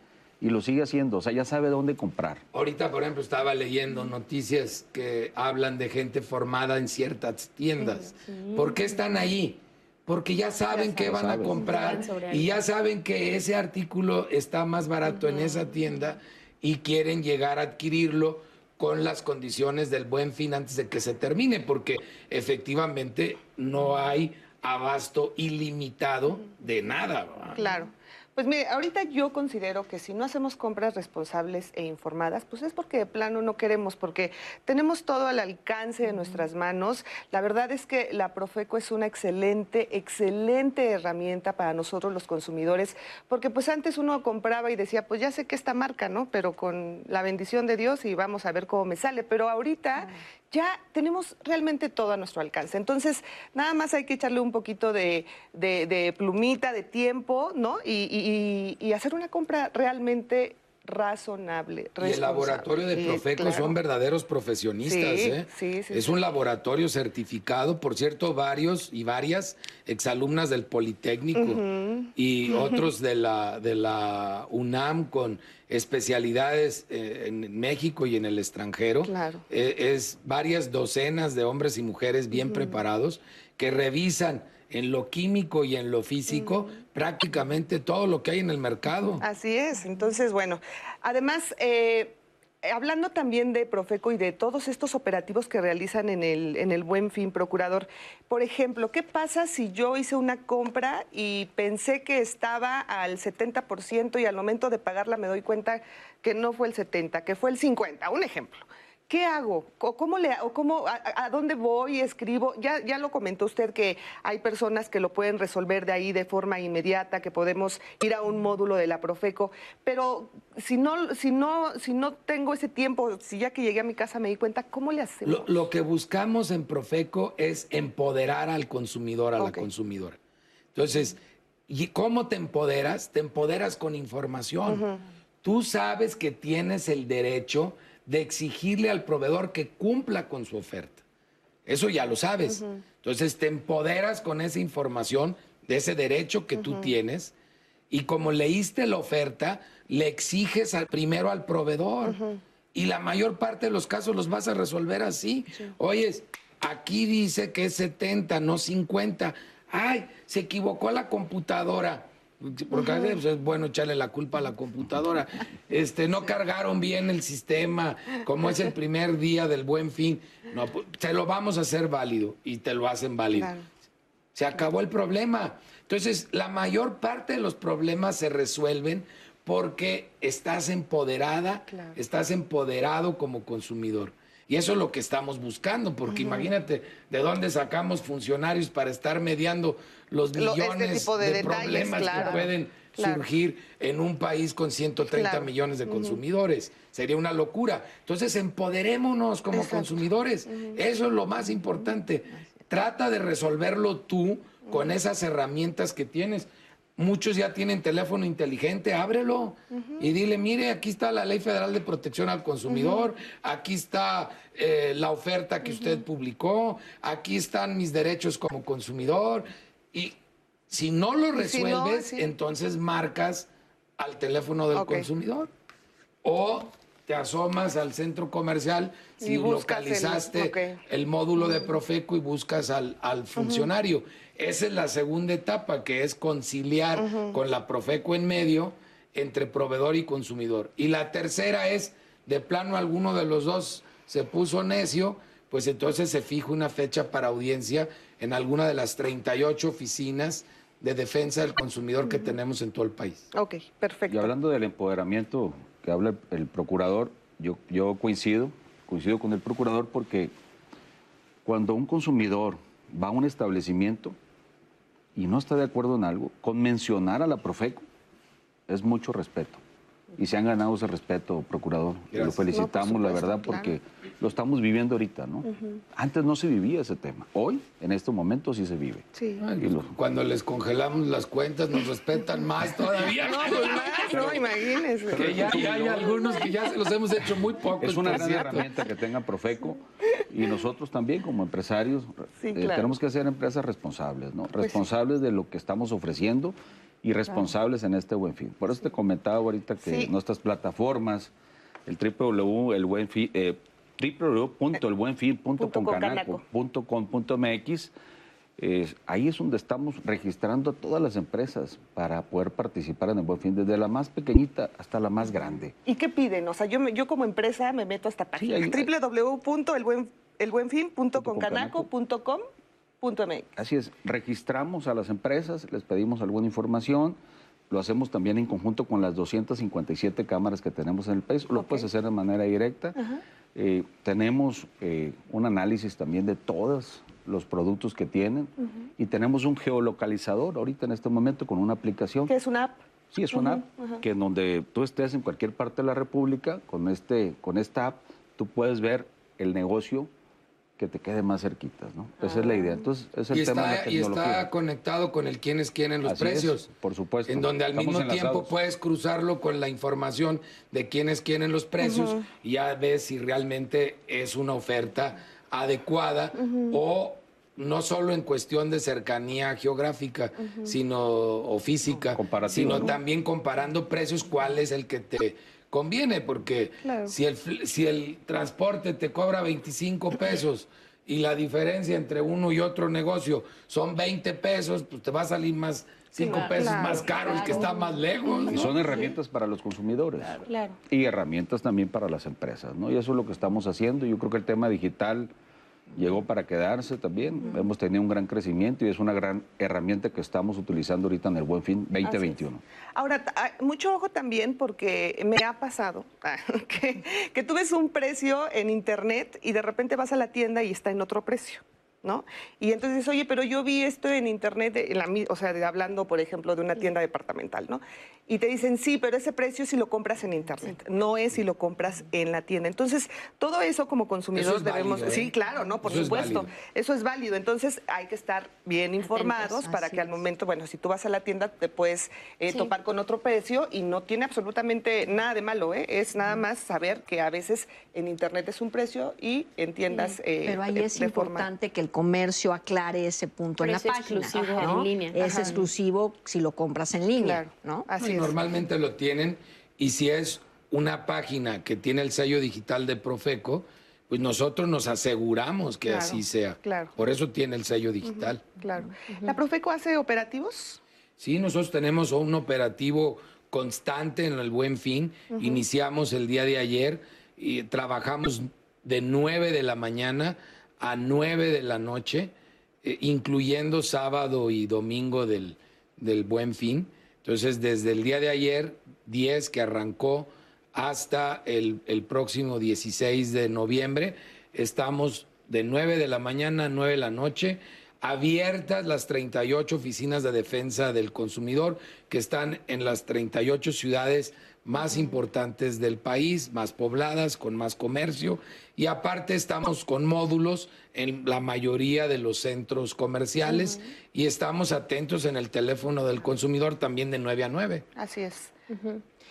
Speaker 5: y lo sigue haciendo, o sea, ya sabe dónde comprar.
Speaker 4: Ahorita, por ejemplo, estaba leyendo noticias que hablan de gente formada en ciertas tiendas. ¿Por qué están ahí? Porque ya saben qué van a comprar y ya saben que ese artículo está más barato en esa tienda y quieren llegar a adquirirlo con las condiciones del buen fin antes de que se termine, porque efectivamente no hay abasto ilimitado de nada.
Speaker 2: Claro. Pues mire, ahorita yo considero que si no hacemos compras responsables e informadas, pues es porque de plano no queremos, porque tenemos todo al alcance de nuestras manos. La verdad es que la Profeco es una excelente, excelente herramienta para nosotros los consumidores, porque pues antes uno compraba y decía, pues ya sé que esta marca, ¿no? Pero con la bendición de Dios y vamos a ver cómo me sale. Pero ahorita ya tenemos realmente todo a nuestro alcance. Entonces, nada más hay que echarle un poquito de, plumita, de tiempo, ¿no? Y, hacer una compra realmente razonable.
Speaker 4: Y el laboratorio de Profeco son verdaderos profesionistas. ¿eh?
Speaker 2: Sí, sí,
Speaker 4: es un laboratorio certificado, por cierto, varios y varias exalumnas del Politécnico y otros de la, de la UNAM con especialidades eh, en México y en el extranjero.
Speaker 2: Claro.
Speaker 4: Eh, es varias docenas de hombres y mujeres bien preparados que revisan en lo químico y en lo físico prácticamente todo lo que hay en el mercado.
Speaker 2: Así es. Entonces, bueno, además... Eh, hablando también de Profeco y de todos estos operativos que realizan en el, en el Buen Fin, procurador, por ejemplo, ¿qué pasa si yo hice una compra y pensé que estaba al 70% y al momento de pagarla me doy cuenta que no fue el 70, que fue el 50? Un ejemplo. ¿Qué hago? ¿Cómo le, o cómo, a, dónde voy? ¿Escribo? Ya, ya lo comentó usted que hay personas que lo pueden resolver de ahí de forma inmediata, que podemos ir a un módulo de la Profeco, pero si no, si no, si no tengo ese tiempo, si ya que llegué a mi casa me di cuenta, ¿cómo le hacemos?
Speaker 4: Lo, que buscamos en Profeco es empoderar al consumidor, a la consumidora. Entonces, ¿y cómo te empoderas? Te empoderas con información. Tú sabes que tienes el derecho de exigirle al proveedor que cumpla con su oferta. Eso ya lo sabes. Entonces te empoderas con esa información, de ese derecho que tú tienes, y como leíste la oferta, le exiges al, primero al proveedor. Y la mayor parte de los casos los vas a resolver así. Oyes, aquí dice que es 70, no 50. Ay, se equivocó la computadora porque pues, es bueno echarle la culpa a la computadora. Este, no cargaron bien el sistema, como es el primer día del buen fin. No, pues, te lo vamos a hacer válido y te lo hacen válido. Se acabó el problema. Entonces, la mayor parte de los problemas se resuelven porque estás empoderada, estás empoderado como consumidor. Y eso es lo que estamos buscando, porque imagínate de dónde sacamos funcionarios para estar mediando los este millones de, problemas que pueden surgir en un país con 130 millones de consumidores. Sería una locura. Entonces, empoderémonos como consumidores. Eso es lo más importante. Trata de resolverlo tú con esas herramientas que tienes. Muchos ya tienen teléfono inteligente, ábrelo y dile, mire, aquí está la Ley Federal de Protección al Consumidor, aquí está eh, la oferta que usted publicó, aquí están mis derechos como consumidor. Y si no lo resuelves, entonces marcas al teléfono del consumidor. O te asomas al centro comercial si localizaste el, módulo de Profeco y buscas al, funcionario. Esa es la segunda etapa, que es conciliar con la Profeco en medio entre proveedor y consumidor. Y la tercera es, de plano alguno de los dos se puso necio, pues entonces se fija una fecha para audiencia en alguna de las 38 oficinas de defensa del consumidor que tenemos en todo el país.
Speaker 2: Ok, perfecto.
Speaker 5: Y hablando del empoderamiento que habla el, procurador, yo, yo coincido, coincido con el procurador porque cuando un consumidor va a un establecimiento y no está de acuerdo en algo, con mencionar a la Profeco es mucho respeto y se han ganado ese respeto, procurador. Y lo felicitamos, la verdad, porque lo estamos viviendo ahorita, ¿no? Antes no se vivía ese tema. Hoy, en este momento, sí se vive.
Speaker 2: Sí.
Speaker 4: Cuando les congelamos las cuentas, nos respetan más todavía.
Speaker 2: no, pues más, no, imagínense.
Speaker 4: Que ya, hay algunos que ya se los hemos hecho muy poco.
Speaker 5: Es una gran herramienta que tenga Profeco y nosotros también, como empresarios, eh, tenemos que ser empresas responsables, ¿no? Pues responsables de lo que estamos ofreciendo y responsables en este buen fin. Por eso te comentaba ahorita que nuestras plataformas, el www, el buen fin, eh, www.elbuenfin.concanaco.com.mx, eh, ahí es donde estamos registrando a todas las empresas para poder participar en el Buen Fin, desde la más pequeñita hasta la más grande.
Speaker 2: ¿Y qué piden? O sea, yo, yo como empresa me meto a esta página, sí, www.elbuenfin.concanaco.com
Speaker 5: Así es, registramos a las empresas, les pedimos alguna información, lo hacemos también en conjunto con las 257 cámaras que tenemos en el país, lo puedes hacer de manera directa. Eh, tenemos eh, un análisis también de todos los productos que tienen y tenemos un geolocalizador ahorita en este momento con una aplicación.
Speaker 2: ¿Qué es una app?
Speaker 5: Sí, es una app que en donde tú estés en cualquier parte de la República, con, este, con esta app, tú puedes ver el negocio que te quede más cerquitas, ¿no? Esa es la idea. Entonces, es el
Speaker 4: y
Speaker 5: tema
Speaker 4: está,
Speaker 5: de la
Speaker 4: Y
Speaker 5: tecnología.
Speaker 4: está conectado con el quiénes quieren los
Speaker 5: Así es,
Speaker 4: precios.
Speaker 5: por supuesto.
Speaker 4: En donde al
Speaker 5: Estamos
Speaker 4: mismo
Speaker 5: enlazados.
Speaker 4: tiempo puedes cruzarlo con la información de quiénes quieren los precios y ya ves si realmente es una oferta adecuada o no solo en cuestión de cercanía geográfica, sino o física, sino
Speaker 5: ¿no?
Speaker 4: también comparando precios, cuál es el que te conviene, porque
Speaker 2: Claro.
Speaker 4: si, el, si el transporte te cobra 25 pesos y la diferencia entre uno y otro negocio son 20 pesos, pues te va a salir más 5
Speaker 2: Claro,
Speaker 4: pesos
Speaker 2: claro,
Speaker 4: más caro el que está más lejos.
Speaker 5: Y son herramientas para los consumidores.
Speaker 3: Claro.
Speaker 5: Y herramientas también para las empresas, ¿no? Y eso es lo que estamos haciendo. Yo creo que el tema digital llegó para quedarse también. Hemos tenido un gran crecimiento y es una gran herramienta que estamos utilizando ahorita en el Buen Fin 2021.
Speaker 2: Ahora, ah, mucho ojo también porque me ha pasado ah, que, que tú ves un precio en internet y de repente vas a la tienda y está en otro precio. ¿No? Y entonces dices, oye, pero yo vi esto en internet, en la mi- o sea, de- hablando, por ejemplo, de una tienda departamental, ¿no? Y te dicen, sí, pero ese precio si lo compras en internet, no es si lo compras en la tienda. Entonces, todo eso como consumidores
Speaker 4: Eso es
Speaker 2: debemos...
Speaker 4: válido, ¿eh?
Speaker 2: Sí, claro, ¿no? Por
Speaker 4: Eso
Speaker 2: supuesto. Eso es válido. Entonces, hay que estar bien informados
Speaker 3: Atentos,
Speaker 2: para que al momento, bueno, si tú vas a la tienda te puedes eh,
Speaker 3: Sí.
Speaker 2: topar con otro precio y no tiene absolutamente nada de malo, ¿eh? Es nada más saber que a veces en internet es un precio y en tiendas eh,
Speaker 6: Pero ahí es
Speaker 2: de forma-
Speaker 6: importante que el comercio aclare ese punto en la página.
Speaker 3: exclusivo
Speaker 6: ¿no?
Speaker 3: en línea.
Speaker 6: Es
Speaker 2: Ajá.
Speaker 6: exclusivo si lo compras en línea,
Speaker 2: Claro,
Speaker 6: ¿no?
Speaker 2: así
Speaker 4: Y
Speaker 2: es.
Speaker 4: normalmente lo tienen y si es una página que tiene el sello digital de Profeco, pues nosotros nos aseguramos que
Speaker 2: Claro,
Speaker 4: así sea.
Speaker 2: claro.
Speaker 4: Por eso tiene el sello digital.
Speaker 2: Claro. ¿La Profeco hace operativos?
Speaker 4: Sí, nosotros tenemos un operativo constante en el Buen Fin. Iniciamos el día de ayer y trabajamos de 9 de la mañana a 9 de la noche, eh, incluyendo sábado y domingo del, del Buen Fin. Entonces, desde el día de ayer, 10 que arrancó, hasta el, el próximo 16 de noviembre, estamos de 9 de la mañana a 9 de la noche abiertas las 38 oficinas de defensa del consumidor que están en las 38 ciudades más importantes del país, más pobladas, con más comercio. Y aparte estamos con módulos en la mayoría de los centros comerciales y estamos atentos en el teléfono del consumidor también de 9 a 9.
Speaker 2: Así es.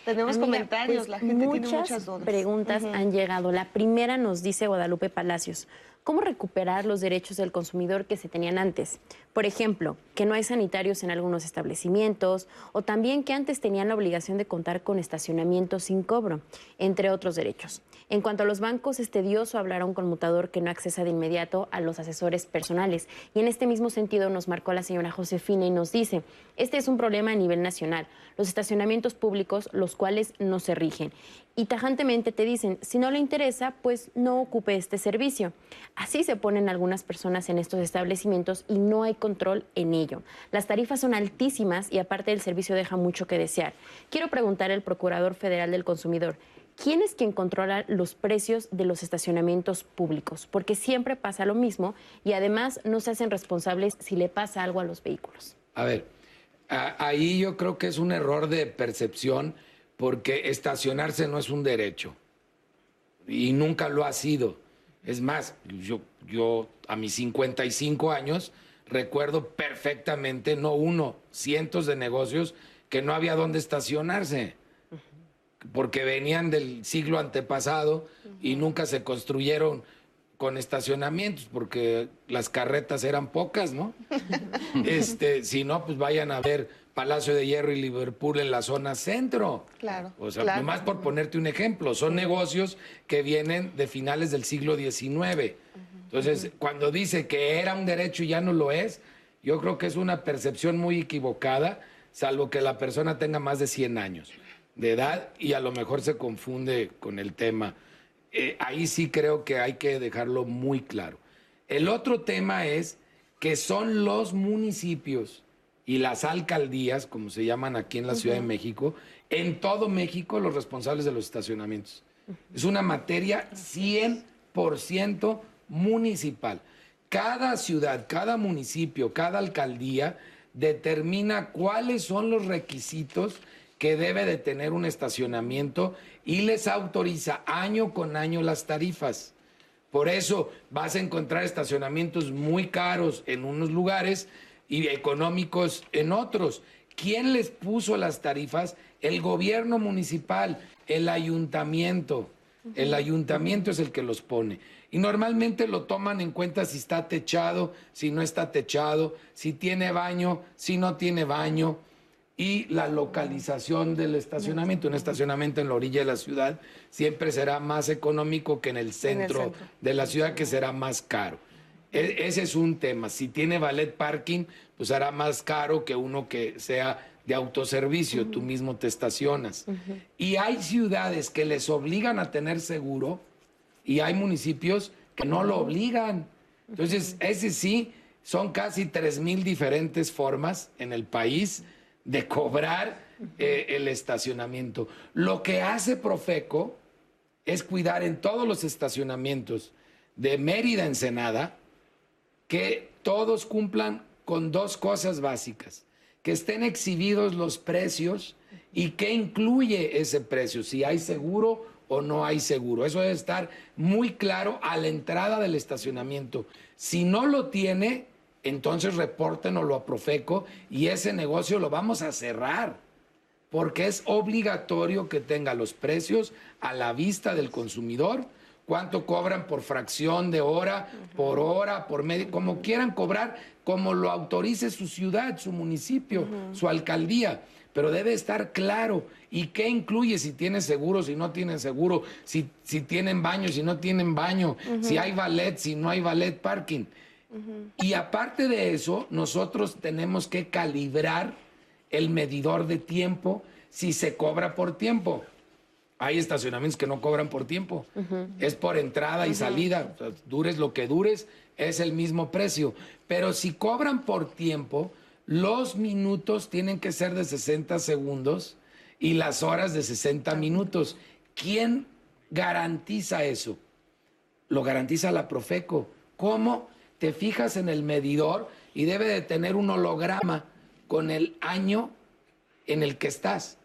Speaker 2: Tenemos
Speaker 3: Amiga,
Speaker 2: comentarios,
Speaker 3: pues,
Speaker 2: la gente
Speaker 3: muchas
Speaker 2: tiene muchas dudas.
Speaker 3: preguntas han llegado. La primera nos dice Guadalupe Palacios. ¿Cómo recuperar los derechos del consumidor que se tenían antes? Por ejemplo, que no hay sanitarios en algunos establecimientos o también que antes tenían la obligación de contar con estacionamiento sin cobro, entre otros derechos. En cuanto a los bancos, es tedioso hablar a un conmutador que no accesa de inmediato a los asesores personales. Y en este mismo sentido nos marcó la señora Josefina y nos dice, este es un problema a nivel nacional. Los estacionamientos públicos, los cuales no se rigen. Y tajantemente te dicen, si no le interesa, pues no ocupe este servicio. Así se ponen algunas personas en estos establecimientos y no hay control en ello. Las tarifas son altísimas y aparte el servicio deja mucho que desear. Quiero preguntar al Procurador Federal del Consumidor, ¿quién es quien controla los precios de los estacionamientos públicos? Porque siempre pasa lo mismo y además no se hacen responsables si le pasa algo a los vehículos.
Speaker 4: A ver, ahí yo creo que es un error de percepción porque estacionarse no es un derecho y nunca lo ha sido. Es más, yo, yo a mis 55 años recuerdo perfectamente, no uno, cientos de negocios que no había dónde estacionarse porque venían del siglo antepasado y nunca se construyeron con estacionamientos porque las carretas eran pocas, ¿no? este, si no, pues vayan a ver Palacio de Hierro y Liverpool en la zona centro.
Speaker 2: Claro,
Speaker 4: O sea,
Speaker 2: claro.
Speaker 4: nomás por ponerte un ejemplo, son negocios que vienen de finales del siglo XIX. Entonces, cuando dice que era un derecho y ya no lo es, yo creo que es una percepción muy equivocada, salvo que la persona tenga más de 100 años de edad y a lo mejor se confunde con el tema. Eh, ahí sí creo que hay que dejarlo muy claro. El otro tema es que son los municipios y las alcaldías, como se llaman aquí en la Ciudad de México, en todo México los responsables de los estacionamientos. Es una materia 100% municipal. Cada ciudad, cada municipio, cada alcaldía determina cuáles son los requisitos que debe de tener un estacionamiento y les autoriza año con año las tarifas. Por eso vas a encontrar estacionamientos muy caros en unos lugares y económicos en otros. ¿Quién les puso las tarifas? El gobierno municipal, el ayuntamiento. El ayuntamiento es el que los pone. Y normalmente lo toman en cuenta si está techado, si no está techado, si tiene baño, si no tiene baño y la localización del estacionamiento. Un estacionamiento en la orilla de la ciudad siempre será más económico que en el centro, de la ciudad, que será más caro. E, ese es un tema. Si tiene ballet parking, pues hará más caro que uno que sea de autoservicio, tú mismo te estacionas. Y hay ciudades que les obligan a tener seguro y hay municipios que no lo obligan. Entonces, ese sí, son casi 3.000 diferentes formas en el país de cobrar eh, el estacionamiento. Lo que hace Profeco es cuidar en todos los estacionamientos de Mérida Ensenada que todos cumplan con dos cosas básicas, que estén exhibidos los precios y qué incluye ese precio, si hay seguro o no hay seguro. Eso debe estar muy claro a la entrada del estacionamiento. Si no lo tiene, entonces repórtenoslo a Profeco y ese negocio lo vamos a cerrar, porque es obligatorio que tenga los precios a la vista del consumidor, cuánto cobran por fracción de hora, por hora, por medio, como quieran cobrar, como lo autorice su ciudad, su municipio, su alcaldía. Pero debe estar claro. ¿Y qué incluye si tiene seguro, si no tiene seguro? Si, si tienen baño, si no tienen baño, si hay ballet, si no hay ballet parking. Y aparte de eso, nosotros tenemos que calibrar el medidor de tiempo si se cobra por tiempo. Hay estacionamientos que no cobran por tiempo. Es por entrada y salida. dures lo que dures, es el mismo precio. Pero si cobran por tiempo, los minutos tienen que ser de 60 segundos y las horas de 60 minutos. ¿Quién garantiza eso? Lo garantiza la Profeco. ¿Cómo? te fijas en el medidor y debe de tener un holograma con el año en el que estás.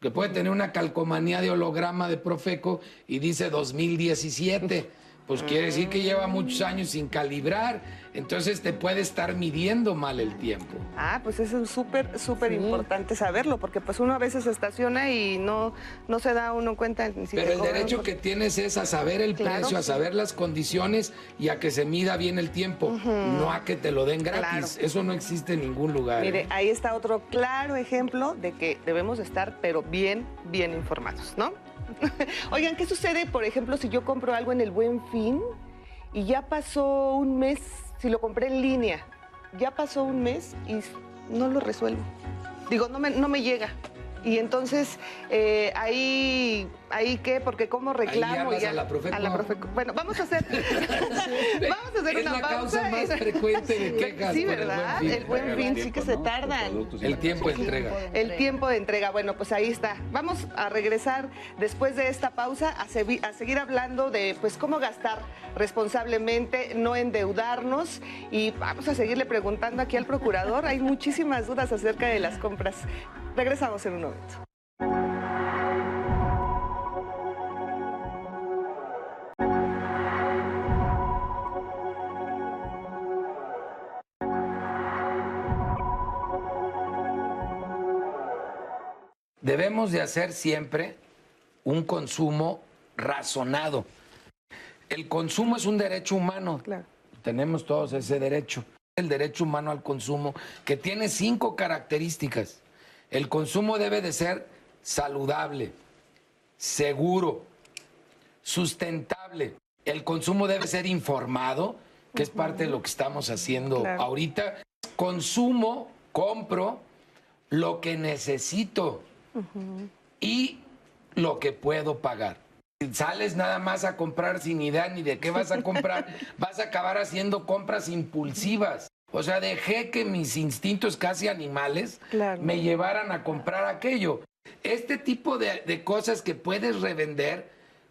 Speaker 4: Que puede tener una calcomanía de holograma de Profeco y dice 2017 pues quiere decir que lleva muchos años sin calibrar, entonces te puede estar midiendo mal el tiempo.
Speaker 2: Ah, pues eso es súper, súper importante saberlo, porque pues uno a veces estaciona y no, no se da uno cuenta.
Speaker 4: Ni Pero el derecho que tienes es a saber el precio, a saber las condiciones y a que se mida bien el tiempo, no a que te lo den gratis. Eso no existe en ningún lugar.
Speaker 2: Mire, ¿eh? ahí está otro claro ejemplo de que debemos estar, pero bien, bien informados, ¿no? Oigan, ¿qué sucede, por ejemplo, si yo compro algo en el buen fin y ya pasó un mes, si lo compré en línea, ya pasó un mes y no lo resuelvo? Digo, no me, no me llega. Y entonces, eh, ahí ¿Ahí qué? Porque cómo reclamo
Speaker 4: ya. A la Profeco.
Speaker 2: A la Profeco. Bueno, vamos a hacer. vamos a hacer
Speaker 4: es
Speaker 2: una
Speaker 4: la causa más frecuente de quejas.
Speaker 2: Sí, ¿verdad? El buen fin, sí que se tardan.
Speaker 4: El tiempo de entrega.
Speaker 2: El tiempo de entrega. Bueno, pues ahí está. Vamos a regresar después de esta pausa a, a seguir hablando de pues cómo gastar responsablemente, no endeudarnos y vamos a seguirle preguntando aquí al procurador. Hay muchísimas dudas acerca de las compras. Regresamos en un momento.
Speaker 4: Debemos de hacer siempre un consumo razonado. El consumo es un derecho humano. Tenemos todos ese derecho. El derecho humano al consumo, que tiene cinco características. El consumo debe de ser saludable, seguro, sustentable. El consumo debe ser informado, que es parte de lo que estamos haciendo ahorita. Consumo, compro lo que necesito y lo que puedo pagar. Si sales nada más a comprar sin idea ni de qué vas a comprar, vas a acabar haciendo compras impulsivas. O sea, dejé que mis instintos casi animales me llevaran a comprar aquello. Este tipo de, cosas que puedes revender,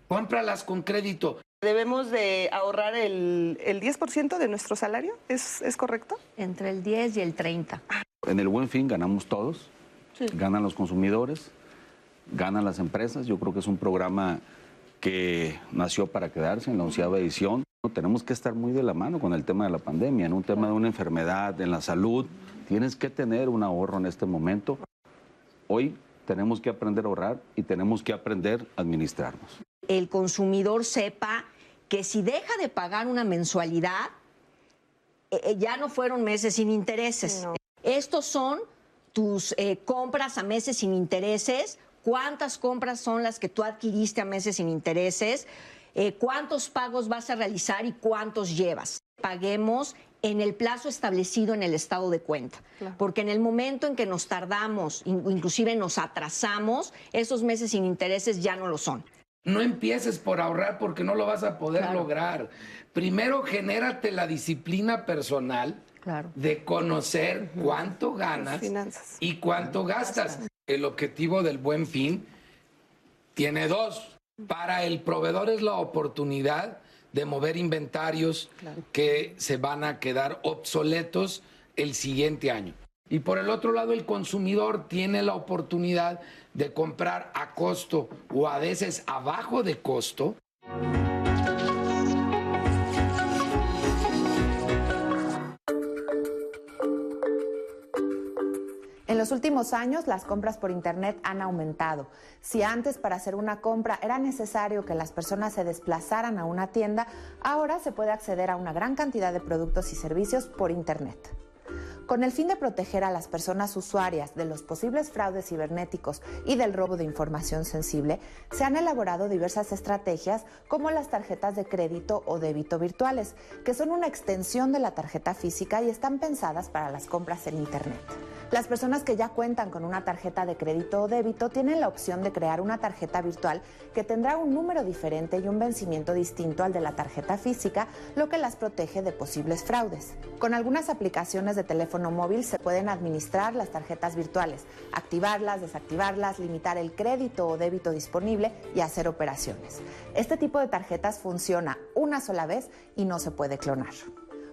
Speaker 4: cómpralas con crédito.
Speaker 2: ¿Debemos de ahorrar el, el 10% de nuestro salario? ¿Es, ¿Es correcto?
Speaker 6: Entre el 10 y el 30.
Speaker 5: En el buen fin ganamos todos ganan los consumidores, ganan las empresas. Yo creo que es un programa que nació para quedarse en la onceava edición. Tenemos que estar muy de la mano con el tema de la pandemia, en un tema de una enfermedad, en la salud. Tienes que tener un ahorro en este momento. Hoy tenemos que aprender a ahorrar y tenemos que aprender a administrarnos.
Speaker 6: El consumidor sepa que si deja de pagar una mensualidad, eh, eh, ya no fueron meses sin intereses. Estos son tus eh, compras a meses sin intereses, cuántas compras son las que tú adquiriste a meses sin intereses, eh, cuántos pagos vas a realizar y cuántos llevas. Paguemos en el plazo establecido en el estado de cuenta. Porque en el momento en que nos tardamos, inclusive nos atrasamos, esos meses sin intereses ya no lo son.
Speaker 4: No empieces por ahorrar porque no lo vas a poder lograr. Primero genérate la disciplina personal de conocer cuánto ganas y cuánto gastas. El objetivo del buen fin tiene dos. Para el proveedor es la oportunidad de mover inventarios que se van a quedar obsoletos el siguiente año. Y por el otro lado, el consumidor tiene la oportunidad de comprar a costo o a veces abajo de costo
Speaker 10: los últimos años, las compras por Internet han aumentado. Si antes para hacer una compra era necesario que las personas se desplazaran a una tienda, ahora se puede acceder a una gran cantidad de productos y servicios por Internet. Con el fin de proteger a las personas usuarias de los posibles fraudes cibernéticos y del robo de información sensible, se han elaborado diversas estrategias como las tarjetas de crédito o débito virtuales, que son una extensión de la tarjeta física y están pensadas para las compras en Internet. Las personas que ya cuentan con una tarjeta de crédito o débito tienen la opción de crear una tarjeta virtual que tendrá un número diferente y un vencimiento distinto al de la tarjeta física, lo que las protege de posibles fraudes. Con algunas aplicaciones de teléfono móvil se pueden administrar las tarjetas virtuales, activarlas, desactivarlas, limitar el crédito o débito disponible y hacer operaciones. Este tipo de tarjetas funciona una sola vez y no se puede clonar.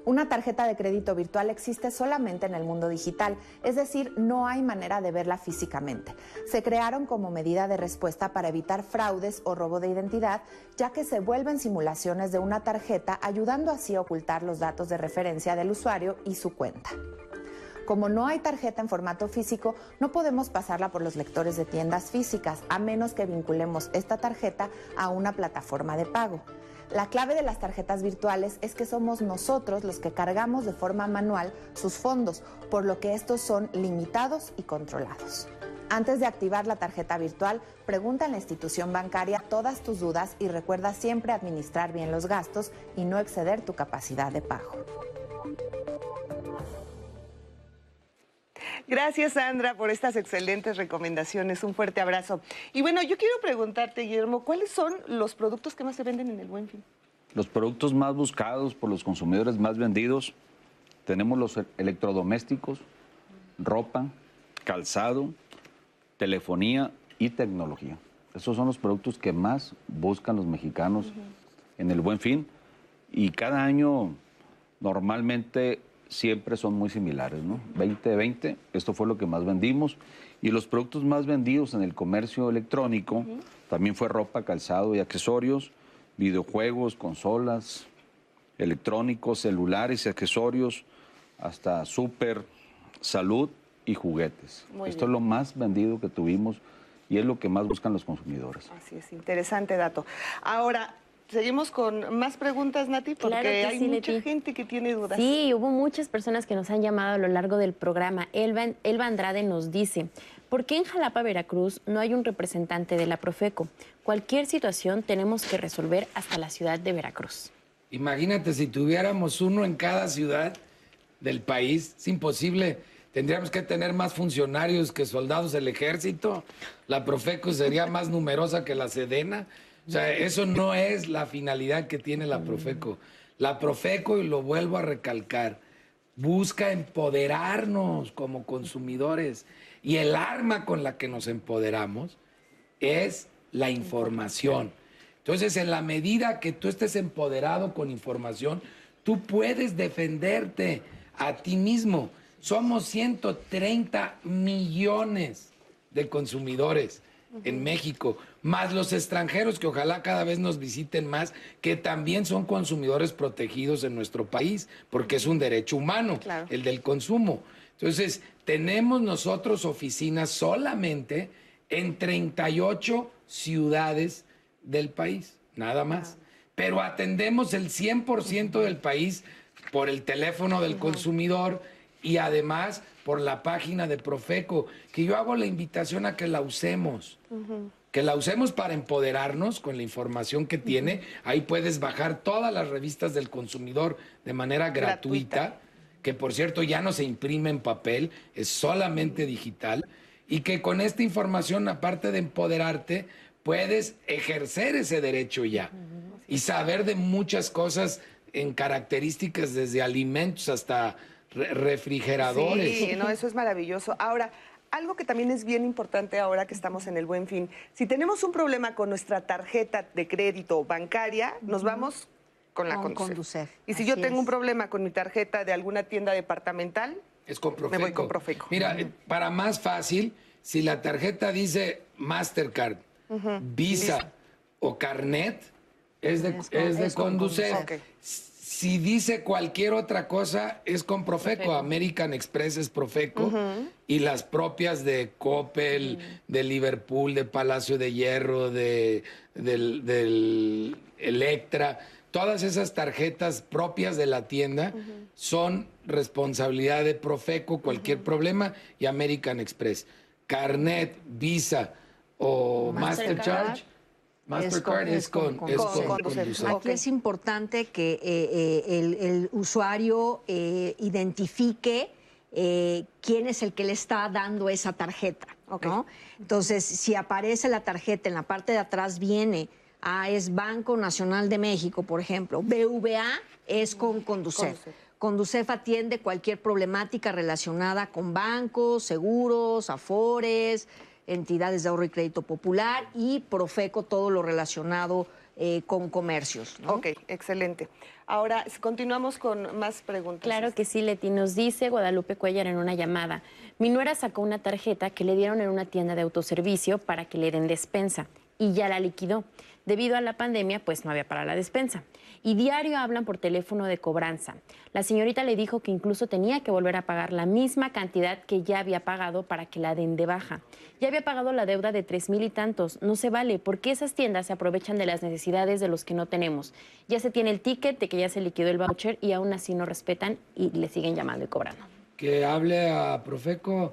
Speaker 10: Una tarjeta de crédito virtual existe solamente en el mundo digital, es decir, no hay manera de verla físicamente. Se crearon como medida de respuesta para evitar fraudes o robo de identidad, ya que se vuelven simulaciones de una tarjeta, ayudando así a ocultar los datos de referencia del usuario y su cuenta. Como no hay tarjeta en formato físico, no podemos pasarla por los lectores de tiendas físicas, a menos que vinculemos esta tarjeta a una plataforma de pago. La clave de las tarjetas virtuales es que somos nosotros los que cargamos de forma manual sus fondos, por lo que estos son limitados y controlados. Antes de activar la tarjeta virtual, pregunta en la institución bancaria todas tus dudas y recuerda siempre administrar bien los gastos y no exceder tu capacidad de pago.
Speaker 2: Gracias, Sandra, por estas excelentes recomendaciones. Un fuerte abrazo. Y bueno, yo quiero preguntarte, Guillermo, ¿cuáles son los productos que más se venden en el Buen Fin?
Speaker 5: Los productos más buscados por los consumidores, más vendidos, tenemos los electrodomésticos, ropa, calzado, telefonía y tecnología. Esos son los productos que más buscan los mexicanos en el Buen Fin. Y cada año normalmente siempre son muy similares, ¿no? 2020, esto fue lo que más vendimos. Y los productos más vendidos en el comercio electrónico también fue ropa, calzado y accesorios, videojuegos, consolas, electrónicos, celulares y accesorios, hasta súper, salud y juguetes. esto es lo más vendido que tuvimos y es lo que más buscan los consumidores.
Speaker 2: Así es, interesante dato. Ahora, Seguimos con más preguntas, Nati, porque hay mucha gente que tiene dudas.
Speaker 3: Sí, hubo muchas personas que nos han llamado a lo largo del programa. Elba, Elba Andrade nos dice, ¿por qué en Jalapa, Veracruz, no hay un representante de la Profeco? Cualquier situación tenemos que resolver hasta la ciudad de Veracruz.
Speaker 4: Imagínate, si tuviéramos uno en cada ciudad del país, es imposible. Tendríamos que tener más funcionarios que soldados del ejército. La Profeco sería más numerosa que la Sedena. O sea, eso no es la finalidad que tiene la Profeco. La Profeco, y lo vuelvo a recalcar, busca empoderarnos como consumidores. Y el arma con la que nos empoderamos es la información. Entonces, en la medida que tú estés empoderado con información, tú puedes defenderte a ti mismo. Somos 130 millones de consumidores en México, más los extranjeros que ojalá cada vez nos visiten más, que también son consumidores protegidos en nuestro país, porque es un derecho humano, el del consumo. Entonces, tenemos nosotros oficinas solamente en 38 ciudades del país, nada más. Pero atendemos el 100% del país por el teléfono del consumidor y además por la página de Profeco, que yo hago la invitación a que la usemos. Que la usemos para empoderarnos con la información que tiene. Ahí puedes bajar todas las revistas del consumidor de manera gratuita, que por cierto ya no se imprime en papel, es solamente digital. Y que con esta información, aparte de empoderarte, puedes ejercer ese derecho ya y saber de muchas cosas en características desde alimentos hasta refrigeradores.
Speaker 2: Sí, no, eso es maravilloso. Ahora, algo que también es bien importante ahora que estamos en el buen fin, si tenemos un problema con nuestra tarjeta de crédito bancaria, nos vamos con la Conducef. Y si yo tengo un problema con mi tarjeta de alguna tienda departamental,
Speaker 4: es con
Speaker 2: Me voy con Profeco.
Speaker 4: Mira, para más fácil, si la tarjeta dice Mastercard, Visa o Carnet, es de, es, de Conducef. Si dice cualquier otra cosa, es con Profeco. American Express es Profeco. Y las propias de Coppel, de Liverpool, de Palacio de Hierro, de, del, Electra, todas esas tarjetas propias de la tienda son responsabilidad de Profeco, cualquier problema, y American Express. Carnet, Visa o Mastercard Mastercard es con, es
Speaker 6: Aquí es importante que eh, eh, el, usuario eh, identifique quién es el que le está dando esa tarjeta. Entonces, si aparece la tarjeta en la parte de atrás, viene, a ah, es Banco Nacional de México, por ejemplo. BVA es con Conducef. Conducef atiende cualquier problemática relacionada con bancos, seguros, afores, entidades de ahorro y crédito popular y Profeco todo lo relacionado eh, con comercios.
Speaker 2: Ok, excelente. Ahora, continuamos con más preguntas.
Speaker 3: Claro que sí, Leti. Nos dice Guadalupe Cuellar en una llamada. Mi nuera sacó una tarjeta que le dieron en una tienda de autoservicio para que le den despensa y ya la liquidó. Debido a la pandemia, pues no había para la despensa. Y diario hablan por teléfono de cobranza. La señorita le dijo que incluso tenía que volver a pagar la misma cantidad que ya había pagado para que la den de baja. Ya había pagado la deuda de tres mil y tantos. No se vale, porque esas tiendas se aprovechan de las necesidades de los que no tenemos. Ya se tiene el ticket de que ya se liquidó el voucher y aún así no respetan y le siguen llamando y cobrando.
Speaker 4: Que hable a Profeco.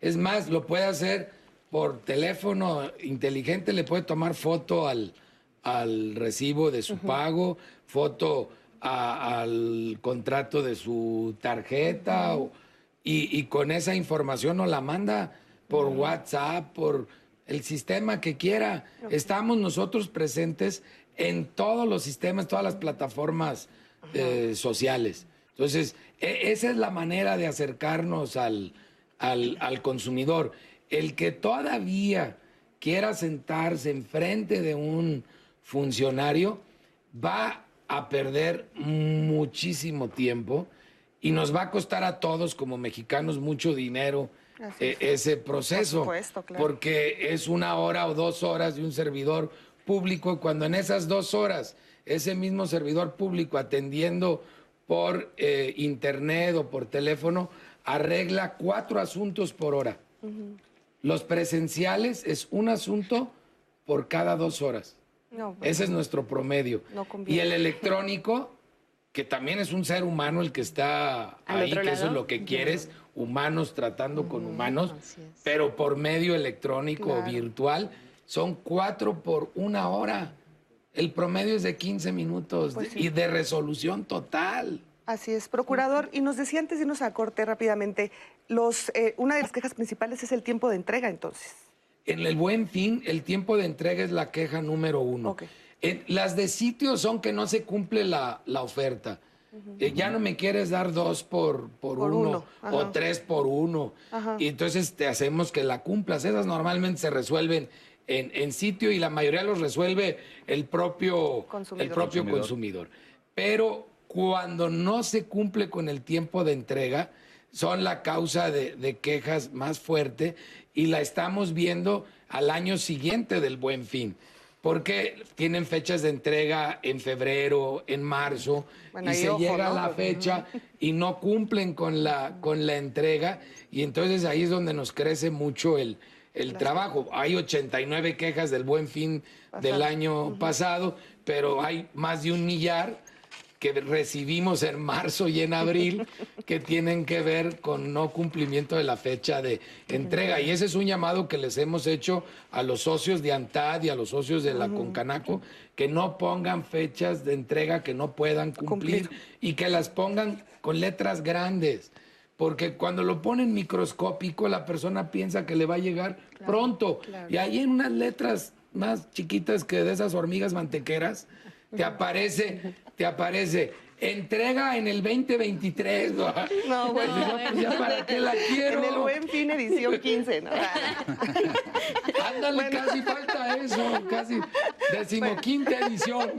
Speaker 4: Es más, lo puede hacer por teléfono inteligente, le puede tomar foto al, al recibo de su pago, foto al contrato de su tarjeta y, con esa información nos la manda por WhatsApp, por el sistema que quiera. Estamos nosotros presentes en todos los sistemas, todas las plataformas eh, sociales. Entonces, e, esa es la manera de acercarnos al, al consumidor. El que todavía quiera sentarse enfrente de un funcionario va a perder muchísimo tiempo y nos va a costar a todos como mexicanos mucho dinero eh, ese proceso, porque es una hora o dos horas de un servidor público cuando en esas dos horas ese mismo servidor público atendiendo por eh, internet o por teléfono arregla cuatro asuntos por hora. Los presenciales es un asunto por cada dos horas. Ese es nuestro promedio. y el electrónico, que también es un ser humano el que está ahí, que eso es lo que quieres, humanos tratando con humanos, pero por medio electrónico o virtual, son cuatro por una hora. El promedio es de 15 minutos pues y de resolución total.
Speaker 2: Así es, procurador. Y nos decía antes de irnos a corte rápidamente, los, eh, una de las quejas principales es el tiempo de entrega, entonces.
Speaker 4: En el buen fin, el tiempo de entrega es la queja número uno. las de sitios son que no se cumple la, oferta. Eh, ya no me quieres dar dos por, por, uno, o tres por uno. Y entonces te hacemos que la cumplas. Esas normalmente se resuelven en, sitio y la mayoría los resuelve el propio consumidor. El propio consumidor. Pero cuando no se cumple con el tiempo de entrega, son la causa de, quejas más fuerte y la estamos viendo al año siguiente del buen fin porque tienen fechas de entrega en febrero, en marzo, y se llega a la fecha y no cumplen con la, con la entrega, y entonces ahí es donde nos crece mucho el, el trabajo. Hay 89 quejas del buen fin del año pasado, pero hay más de un millar que recibimos en marzo y en abril que tienen que ver con no cumplimiento de la fecha de entrega. Y ese es un llamado que les hemos hecho a los socios de ANTAD y a los socios de la Concanaco, que no pongan fechas de entrega que no puedan cumplir, y que las pongan con letras grandes. Porque cuando lo ponen microscópico, la persona piensa que le va a llegar pronto. Y ahí en unas letras más chiquitas que de esas hormigas mantequeras, te aparece te aparece entrega en el 2023.
Speaker 2: No, bueno,
Speaker 4: pues ya, para qué la quiero.
Speaker 2: En el buen fin edición 15, ¿no?
Speaker 4: Ándale, casi falta eso, casi decimoquinta edición.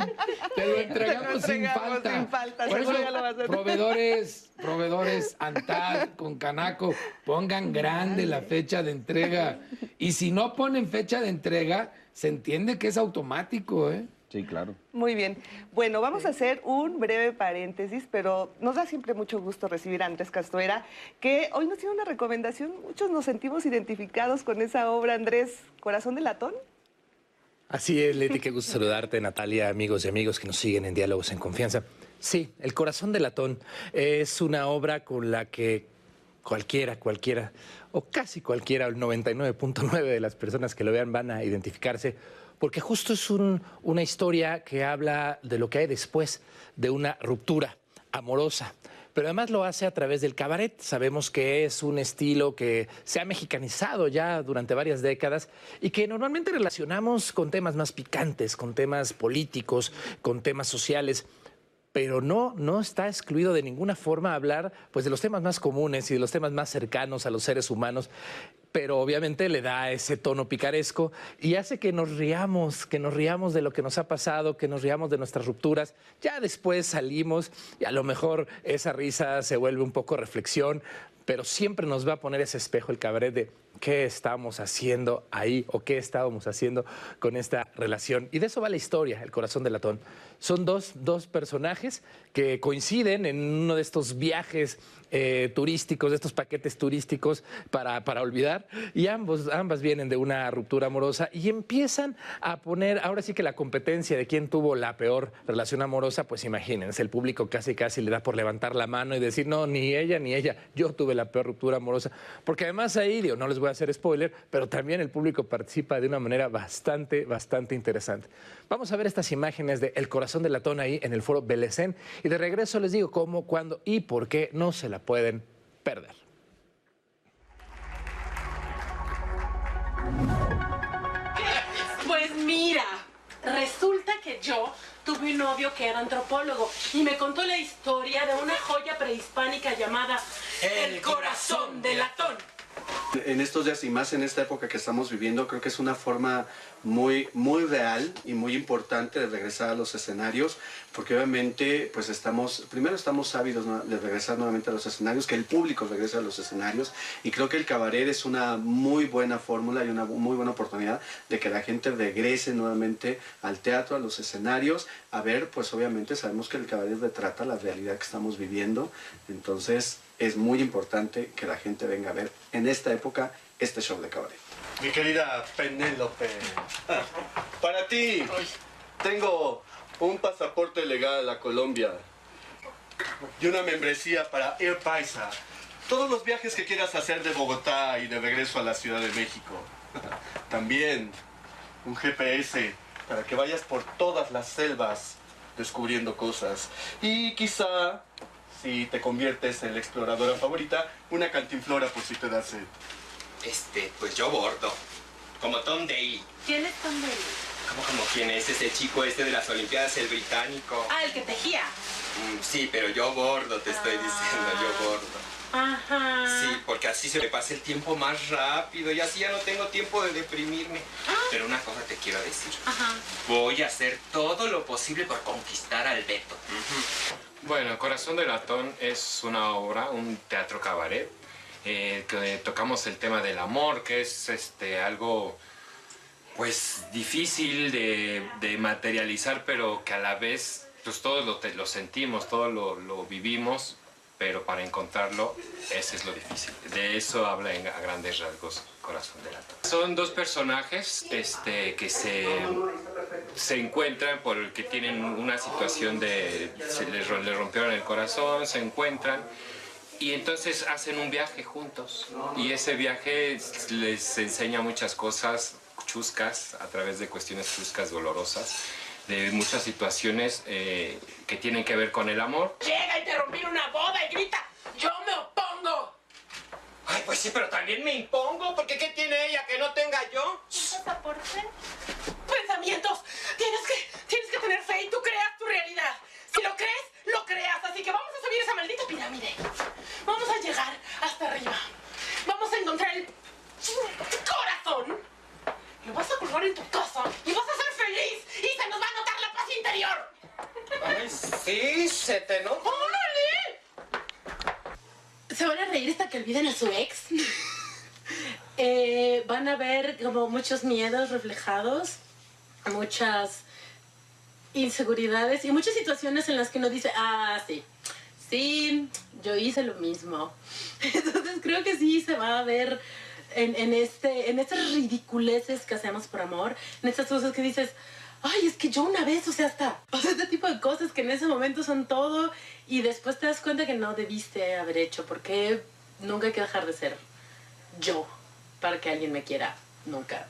Speaker 4: Te lo entregamos, sin falta.
Speaker 2: Sin falta,
Speaker 4: Por eso,
Speaker 2: ya lo vas a
Speaker 4: proveedores, proveedores Antad con Canaco, pongan grande la fecha de entrega. Y si no ponen fecha de entrega, se entiende que es automático, ¿eh?
Speaker 5: Sí, claro.
Speaker 2: Muy bien. Bueno, vamos a hacer un breve paréntesis, pero nos da siempre mucho gusto recibir a Andrés Castuera, que hoy nos tiene una recomendación. Muchos nos sentimos identificados con esa obra, Andrés, Corazón de Latón.
Speaker 11: Así es, Leti, qué gusto saludarte, Natalia, amigos y amigos que nos siguen en Diálogos en Confianza. Sí, El Corazón de Latón es una obra con la que cualquiera, cualquiera, o casi cualquiera, el 99.9 de las personas que lo vean van a identificarse porque justo es una historia que habla de lo que hay después de una ruptura amorosa. Pero además lo hace a través del cabaret. Sabemos que es un estilo que se ha mexicanizado ya durante varias décadas y que normalmente relacionamos con temas más picantes, con temas políticos, con temas sociales pero no, no está excluido de ninguna forma hablar pues, de los temas más comunes y de los temas más cercanos a los seres humanos pero obviamente le da ese tono picaresco y hace que nos riamos, que nos riamos de lo que nos ha pasado, que nos riamos de nuestras rupturas. Ya después salimos y a lo mejor esa risa se vuelve un poco reflexión, pero siempre nos va a poner ese espejo el cabaret de qué estamos haciendo ahí o qué estábamos haciendo con esta relación. Y de eso va la historia, El corazón de latón. Son dos, dos personajes que coinciden en uno de estos viajes eh, turísticos, de estos paquetes turísticos para, para olvidar, y ambos, ambas vienen de una ruptura amorosa y empiezan a poner, ahora sí que la competencia de quién tuvo la peor relación amorosa, pues imagínense, el público casi casi le da por levantar la mano y decir, no, ni ella ni ella, yo tuve la peor ruptura amorosa, porque además ahí, digo, no les voy a hacer spoiler, pero también el público participa de una manera bastante, bastante interesante. Vamos a ver estas imágenes de El corazón de latón ahí en el foro Belecén y de regreso les digo cómo, cuándo y por qué no se la pueden perder.
Speaker 12: Pues mira, resulta que yo tuve un novio que era antropólogo y me contó la historia de una joya prehispánica llamada El corazón de latón.
Speaker 13: En estos días y más en esta época que estamos viviendo, creo que es una forma muy, muy real y muy importante de regresar a los escenarios, porque obviamente pues estamos, primero estamos ávidos de regresar nuevamente a los escenarios, que el público regrese a los escenarios, y creo que el cabaret es una muy buena fórmula y una muy buena oportunidad de que la gente regrese nuevamente al teatro, a los escenarios, a ver, pues obviamente sabemos que el cabaret retrata la realidad que estamos viviendo, entonces es muy importante que la gente venga a ver en esta época este show de cabaret.
Speaker 14: Mi querida Penélope, para ti tengo un pasaporte legal a Colombia y una membresía para Air Paisa. Todos los viajes que quieras hacer de Bogotá y de regreso a la Ciudad de México. También un GPS para que vayas por todas las selvas descubriendo cosas. Y quizá si te conviertes en la exploradora favorita, una cantinflora por si te da sed.
Speaker 15: Este, pues yo bordo. Como Tom Daly.
Speaker 12: ¿Quién es Tom Daly?
Speaker 15: ¿Cómo, como quién es ese chico este de las Olimpiadas, el británico?
Speaker 12: Ah, el que tejía.
Speaker 15: Mm, sí, pero yo bordo, te estoy diciendo, yo bordo.
Speaker 12: Ajá.
Speaker 15: Sí, porque así se me pasa el tiempo más rápido y así ya no tengo tiempo de deprimirme.
Speaker 12: Ah.
Speaker 15: Pero una cosa te quiero decir.
Speaker 12: Ajá.
Speaker 15: Voy a hacer todo lo posible por conquistar al Beto.
Speaker 16: Bueno, Corazón de Latón es una obra, un teatro cabaret, eh, que tocamos el tema del amor, que es este, algo pues difícil de, materializar, pero que a la vez pues todos lo, lo sentimos, todos lo, vivimos, pero para encontrarlo, ese es lo difícil. De eso habla a grandes rasgos Corazón de Latón. Son dos personajes este, que se, se encuentran porque tienen una situación de... se les, les rompieron el corazón, se encuentran y entonces hacen un viaje juntos. Y ese viaje les enseña muchas cosas chuscas, a través de cuestiones chuscas, dolorosas, de muchas situaciones eh, que tienen que ver con el amor.
Speaker 12: Llega a interrumpir una boda y grita, yo me opongo.
Speaker 15: Ay, pues sí, pero también me impongo, porque ¿qué tiene ella que no tenga yo?
Speaker 12: ¿Pasaporte? Pensamientos. Tienes que, tienes que tener fe y tú creas tu realidad. Si lo crees, lo creas. Así que vamos a subir esa maldita pirámide. Vamos a llegar hasta arriba. Vamos a encontrar el corazón. Lo vas a colgar en tu casa y vas a ser feliz y se nos va a notar la paz interior.
Speaker 15: Ay, sí, se te nota.
Speaker 12: ¡Órale! Se van a olviden a su ex. Eh, van a ver como muchos miedos reflejados, muchas inseguridades y muchas situaciones en las que uno dice, ah, sí, sí, yo hice lo mismo. Entonces creo que sí se va a ver en, en este, en estas ridiculeces que hacemos por amor, en estas cosas que dices, ay, es que yo una vez, o sea, hasta, o sea, este tipo de cosas que en ese momento son todo y después te das cuenta que no debiste haber hecho, porque nunca hay que dejar de ser yo para que alguien me quiera, nunca.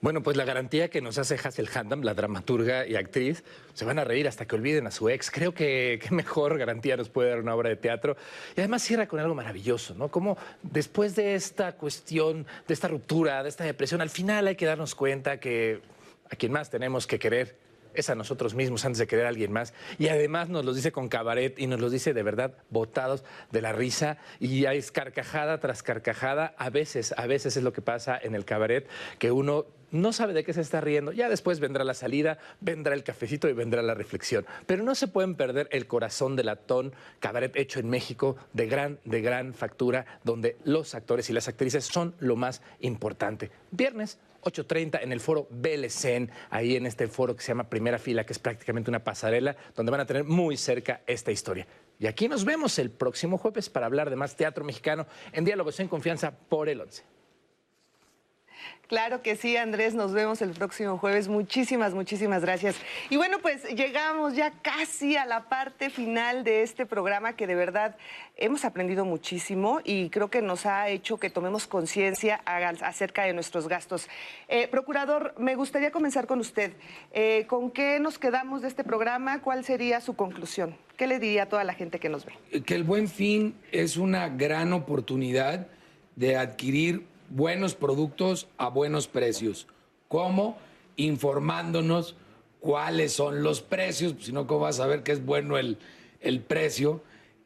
Speaker 11: Bueno, pues la garantía que nos hace Hazel Handam, la dramaturga y actriz, se van a reír hasta que olviden a su ex. Creo que qué mejor garantía nos puede dar una obra de teatro. Y además cierra con algo maravilloso, ¿no? Como después de esta cuestión, de esta ruptura, de esta depresión, al final hay que darnos cuenta que a quien más tenemos que querer es a nosotros mismos antes de querer a alguien más. Y además nos los dice con cabaret y nos los dice de verdad botados de la risa. Y hay carcajada tras carcajada. A veces, a veces es lo que pasa en el cabaret, que uno no sabe de qué se está riendo. Ya después vendrá la salida, vendrá el cafecito y vendrá la reflexión. Pero no se pueden perder el corazón de latón, cabaret hecho en México, de gran, de gran factura, donde los actores y las actrices son lo más importante. Viernes, 8.30 en el foro BLCN, ahí en este foro que se llama Primera Fila, que es prácticamente una pasarela, donde van a tener muy cerca esta historia. Y aquí nos vemos el próximo jueves para hablar de más teatro mexicano en Diálogos en Confianza por el 11.
Speaker 2: Claro que sí, Andrés, nos vemos el próximo jueves. Muchísimas, muchísimas gracias. Y bueno, pues llegamos ya casi a la parte final de este programa que de verdad hemos aprendido muchísimo y creo que nos ha hecho que tomemos conciencia acerca de nuestros gastos. Eh, procurador, me gustaría comenzar con usted. Eh, ¿Con qué nos quedamos de este programa? ¿Cuál sería su conclusión? ¿Qué le diría a toda la gente que nos ve?
Speaker 4: que el buen fin es una gran oportunidad de adquirir buenos productos a buenos precios. ¿Cómo? Informándonos cuáles son los precios, si no, ¿cómo vas a saber que es bueno el, el precio?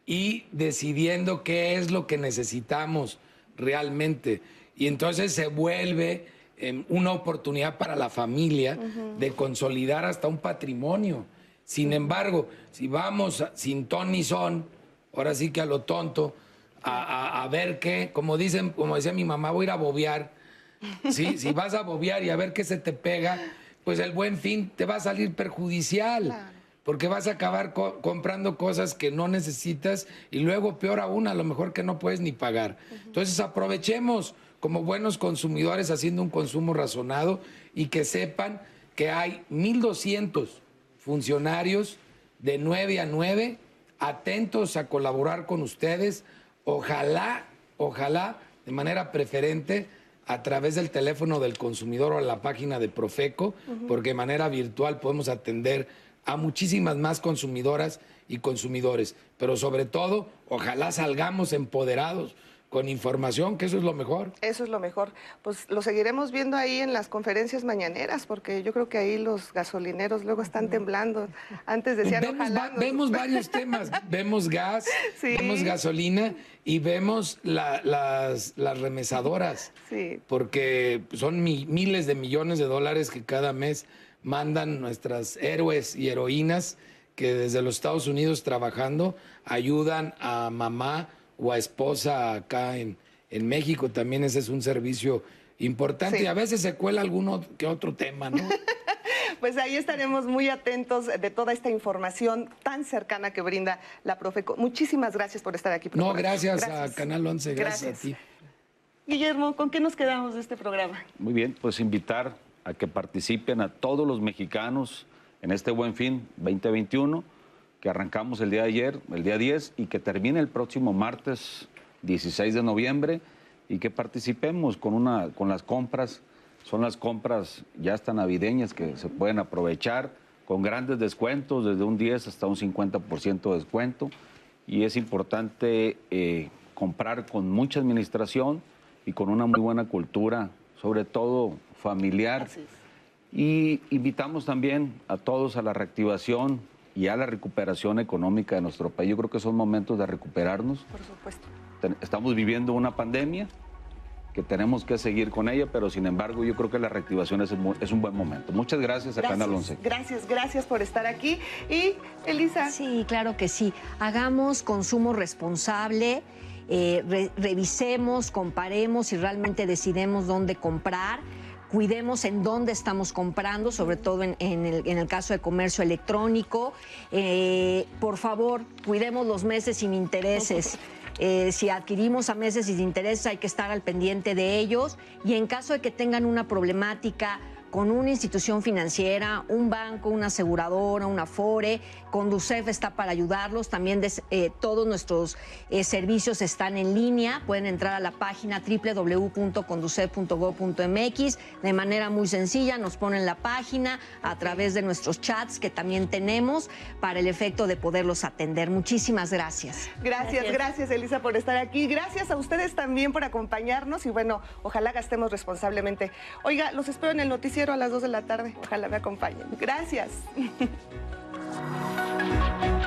Speaker 4: Y decidiendo qué es lo que necesitamos realmente. Y entonces se vuelve em, una oportunidad para la familia de consolidar hasta un patrimonio. Sin embargo, si vamos sin ton ni son, ahora sí que a lo tonto, a, a- a ver qué, como dicen, como decía mi mamá, voy a ir a bobear. Sí, si vas a bobear y a ver qué se te pega, pues el buen fin te va a salir perjudicial. Porque vas a acabar co- comprando cosas que no necesitas y luego, peor aún, a lo mejor que no puedes ni pagar. Entonces, aprovechemos como buenos consumidores haciendo un consumo razonado y que sepan que hay 1.200 funcionarios de 9 a 9 atentos a colaborar con ustedes. Ojalá, ojalá, de manera preferente, a través del teléfono del consumidor o a la página de Profeco, porque de manera virtual podemos atender a muchísimas más consumidoras y consumidores. Pero sobre todo, ojalá salgamos empoderados con información, que eso es lo mejor.
Speaker 2: Eso es lo mejor. Pues lo seguiremos viendo ahí en las conferencias mañaneras, porque yo creo que ahí los gasolineros luego están temblando. Antes decían,
Speaker 4: Vemos,
Speaker 2: ojalá.
Speaker 4: va-
Speaker 2: nos-
Speaker 4: vemos varios temas. Vemos gas,
Speaker 2: Sí.
Speaker 4: vemos gasolina y vemos la- las, las remesadoras.
Speaker 2: Sí.
Speaker 4: Porque son mi- miles de millones de dólares que cada mes mandan nuestras héroes y heroínas que desde los Estados Unidos trabajando ayudan a mamá o a esposa acá en, en México. También ese es un servicio importante y a veces se cuela alguno que otro tema, ¿no?
Speaker 2: Pues ahí estaremos muy atentos de toda esta información tan cercana que brinda la Profeco. Muchísimas gracias por estar aquí.
Speaker 4: No, gracias, a Canal 11, gracias, a ti.
Speaker 2: Guillermo, ¿con qué nos quedamos de este programa?
Speaker 5: Muy bien, pues invitar a que participen a todos los mexicanos en este Buen Fin 2021, que arrancamos el día de ayer, el día 10, y que termine el próximo martes 16 de noviembre, y que participemos con, una, con las compras son las compras ya hasta navideñas que se pueden aprovechar con grandes descuentos, desde un 10 hasta un 50% de descuento. Y es importante eh, comprar con mucha administración y con una muy buena cultura, sobre todo familiar. Y invitamos también a todos a la reactivación y a la recuperación económica de nuestro país. Yo creo que son momentos de recuperarnos.
Speaker 2: Por supuesto.
Speaker 5: Estamos viviendo una pandemia, que tenemos que seguir con ella, pero sin embargo yo creo que la reactivación es, un buen momento. Muchas gracias a Canal 11.
Speaker 2: Gracias, gracias por estar aquí. Y Elisa.
Speaker 6: Sí, claro que sí. Hagamos consumo responsable. Eh, revisemos, comparemos y realmente decidemos dónde comprar cuidemos en dónde estamos comprando, sobre todo en, el, caso de comercio electrónico. Eh, por favor, cuidemos los meses sin intereses. Eh, si adquirimos a meses sin interés hay que estar al pendiente de ellos y en caso de que tengan una problemática con una institución financiera, un banco, una aseguradora, una FORE. Conducef está para ayudarlos. También eh, todos nuestros eh, servicios están en línea. Pueden entrar a la página www.conducef.gov.mx de manera muy sencilla. Nos ponen la página a través de nuestros chats que también tenemos para el efecto de poderlos atender. Muchísimas gracias.
Speaker 2: Gracias, gracias, gracias Elisa por estar aquí. Gracias a ustedes también por acompañarnos y bueno, ojalá gastemos responsablemente. Oiga, los espero en el a las 2 de la tarde. Ojalá me acompañen. Gracias.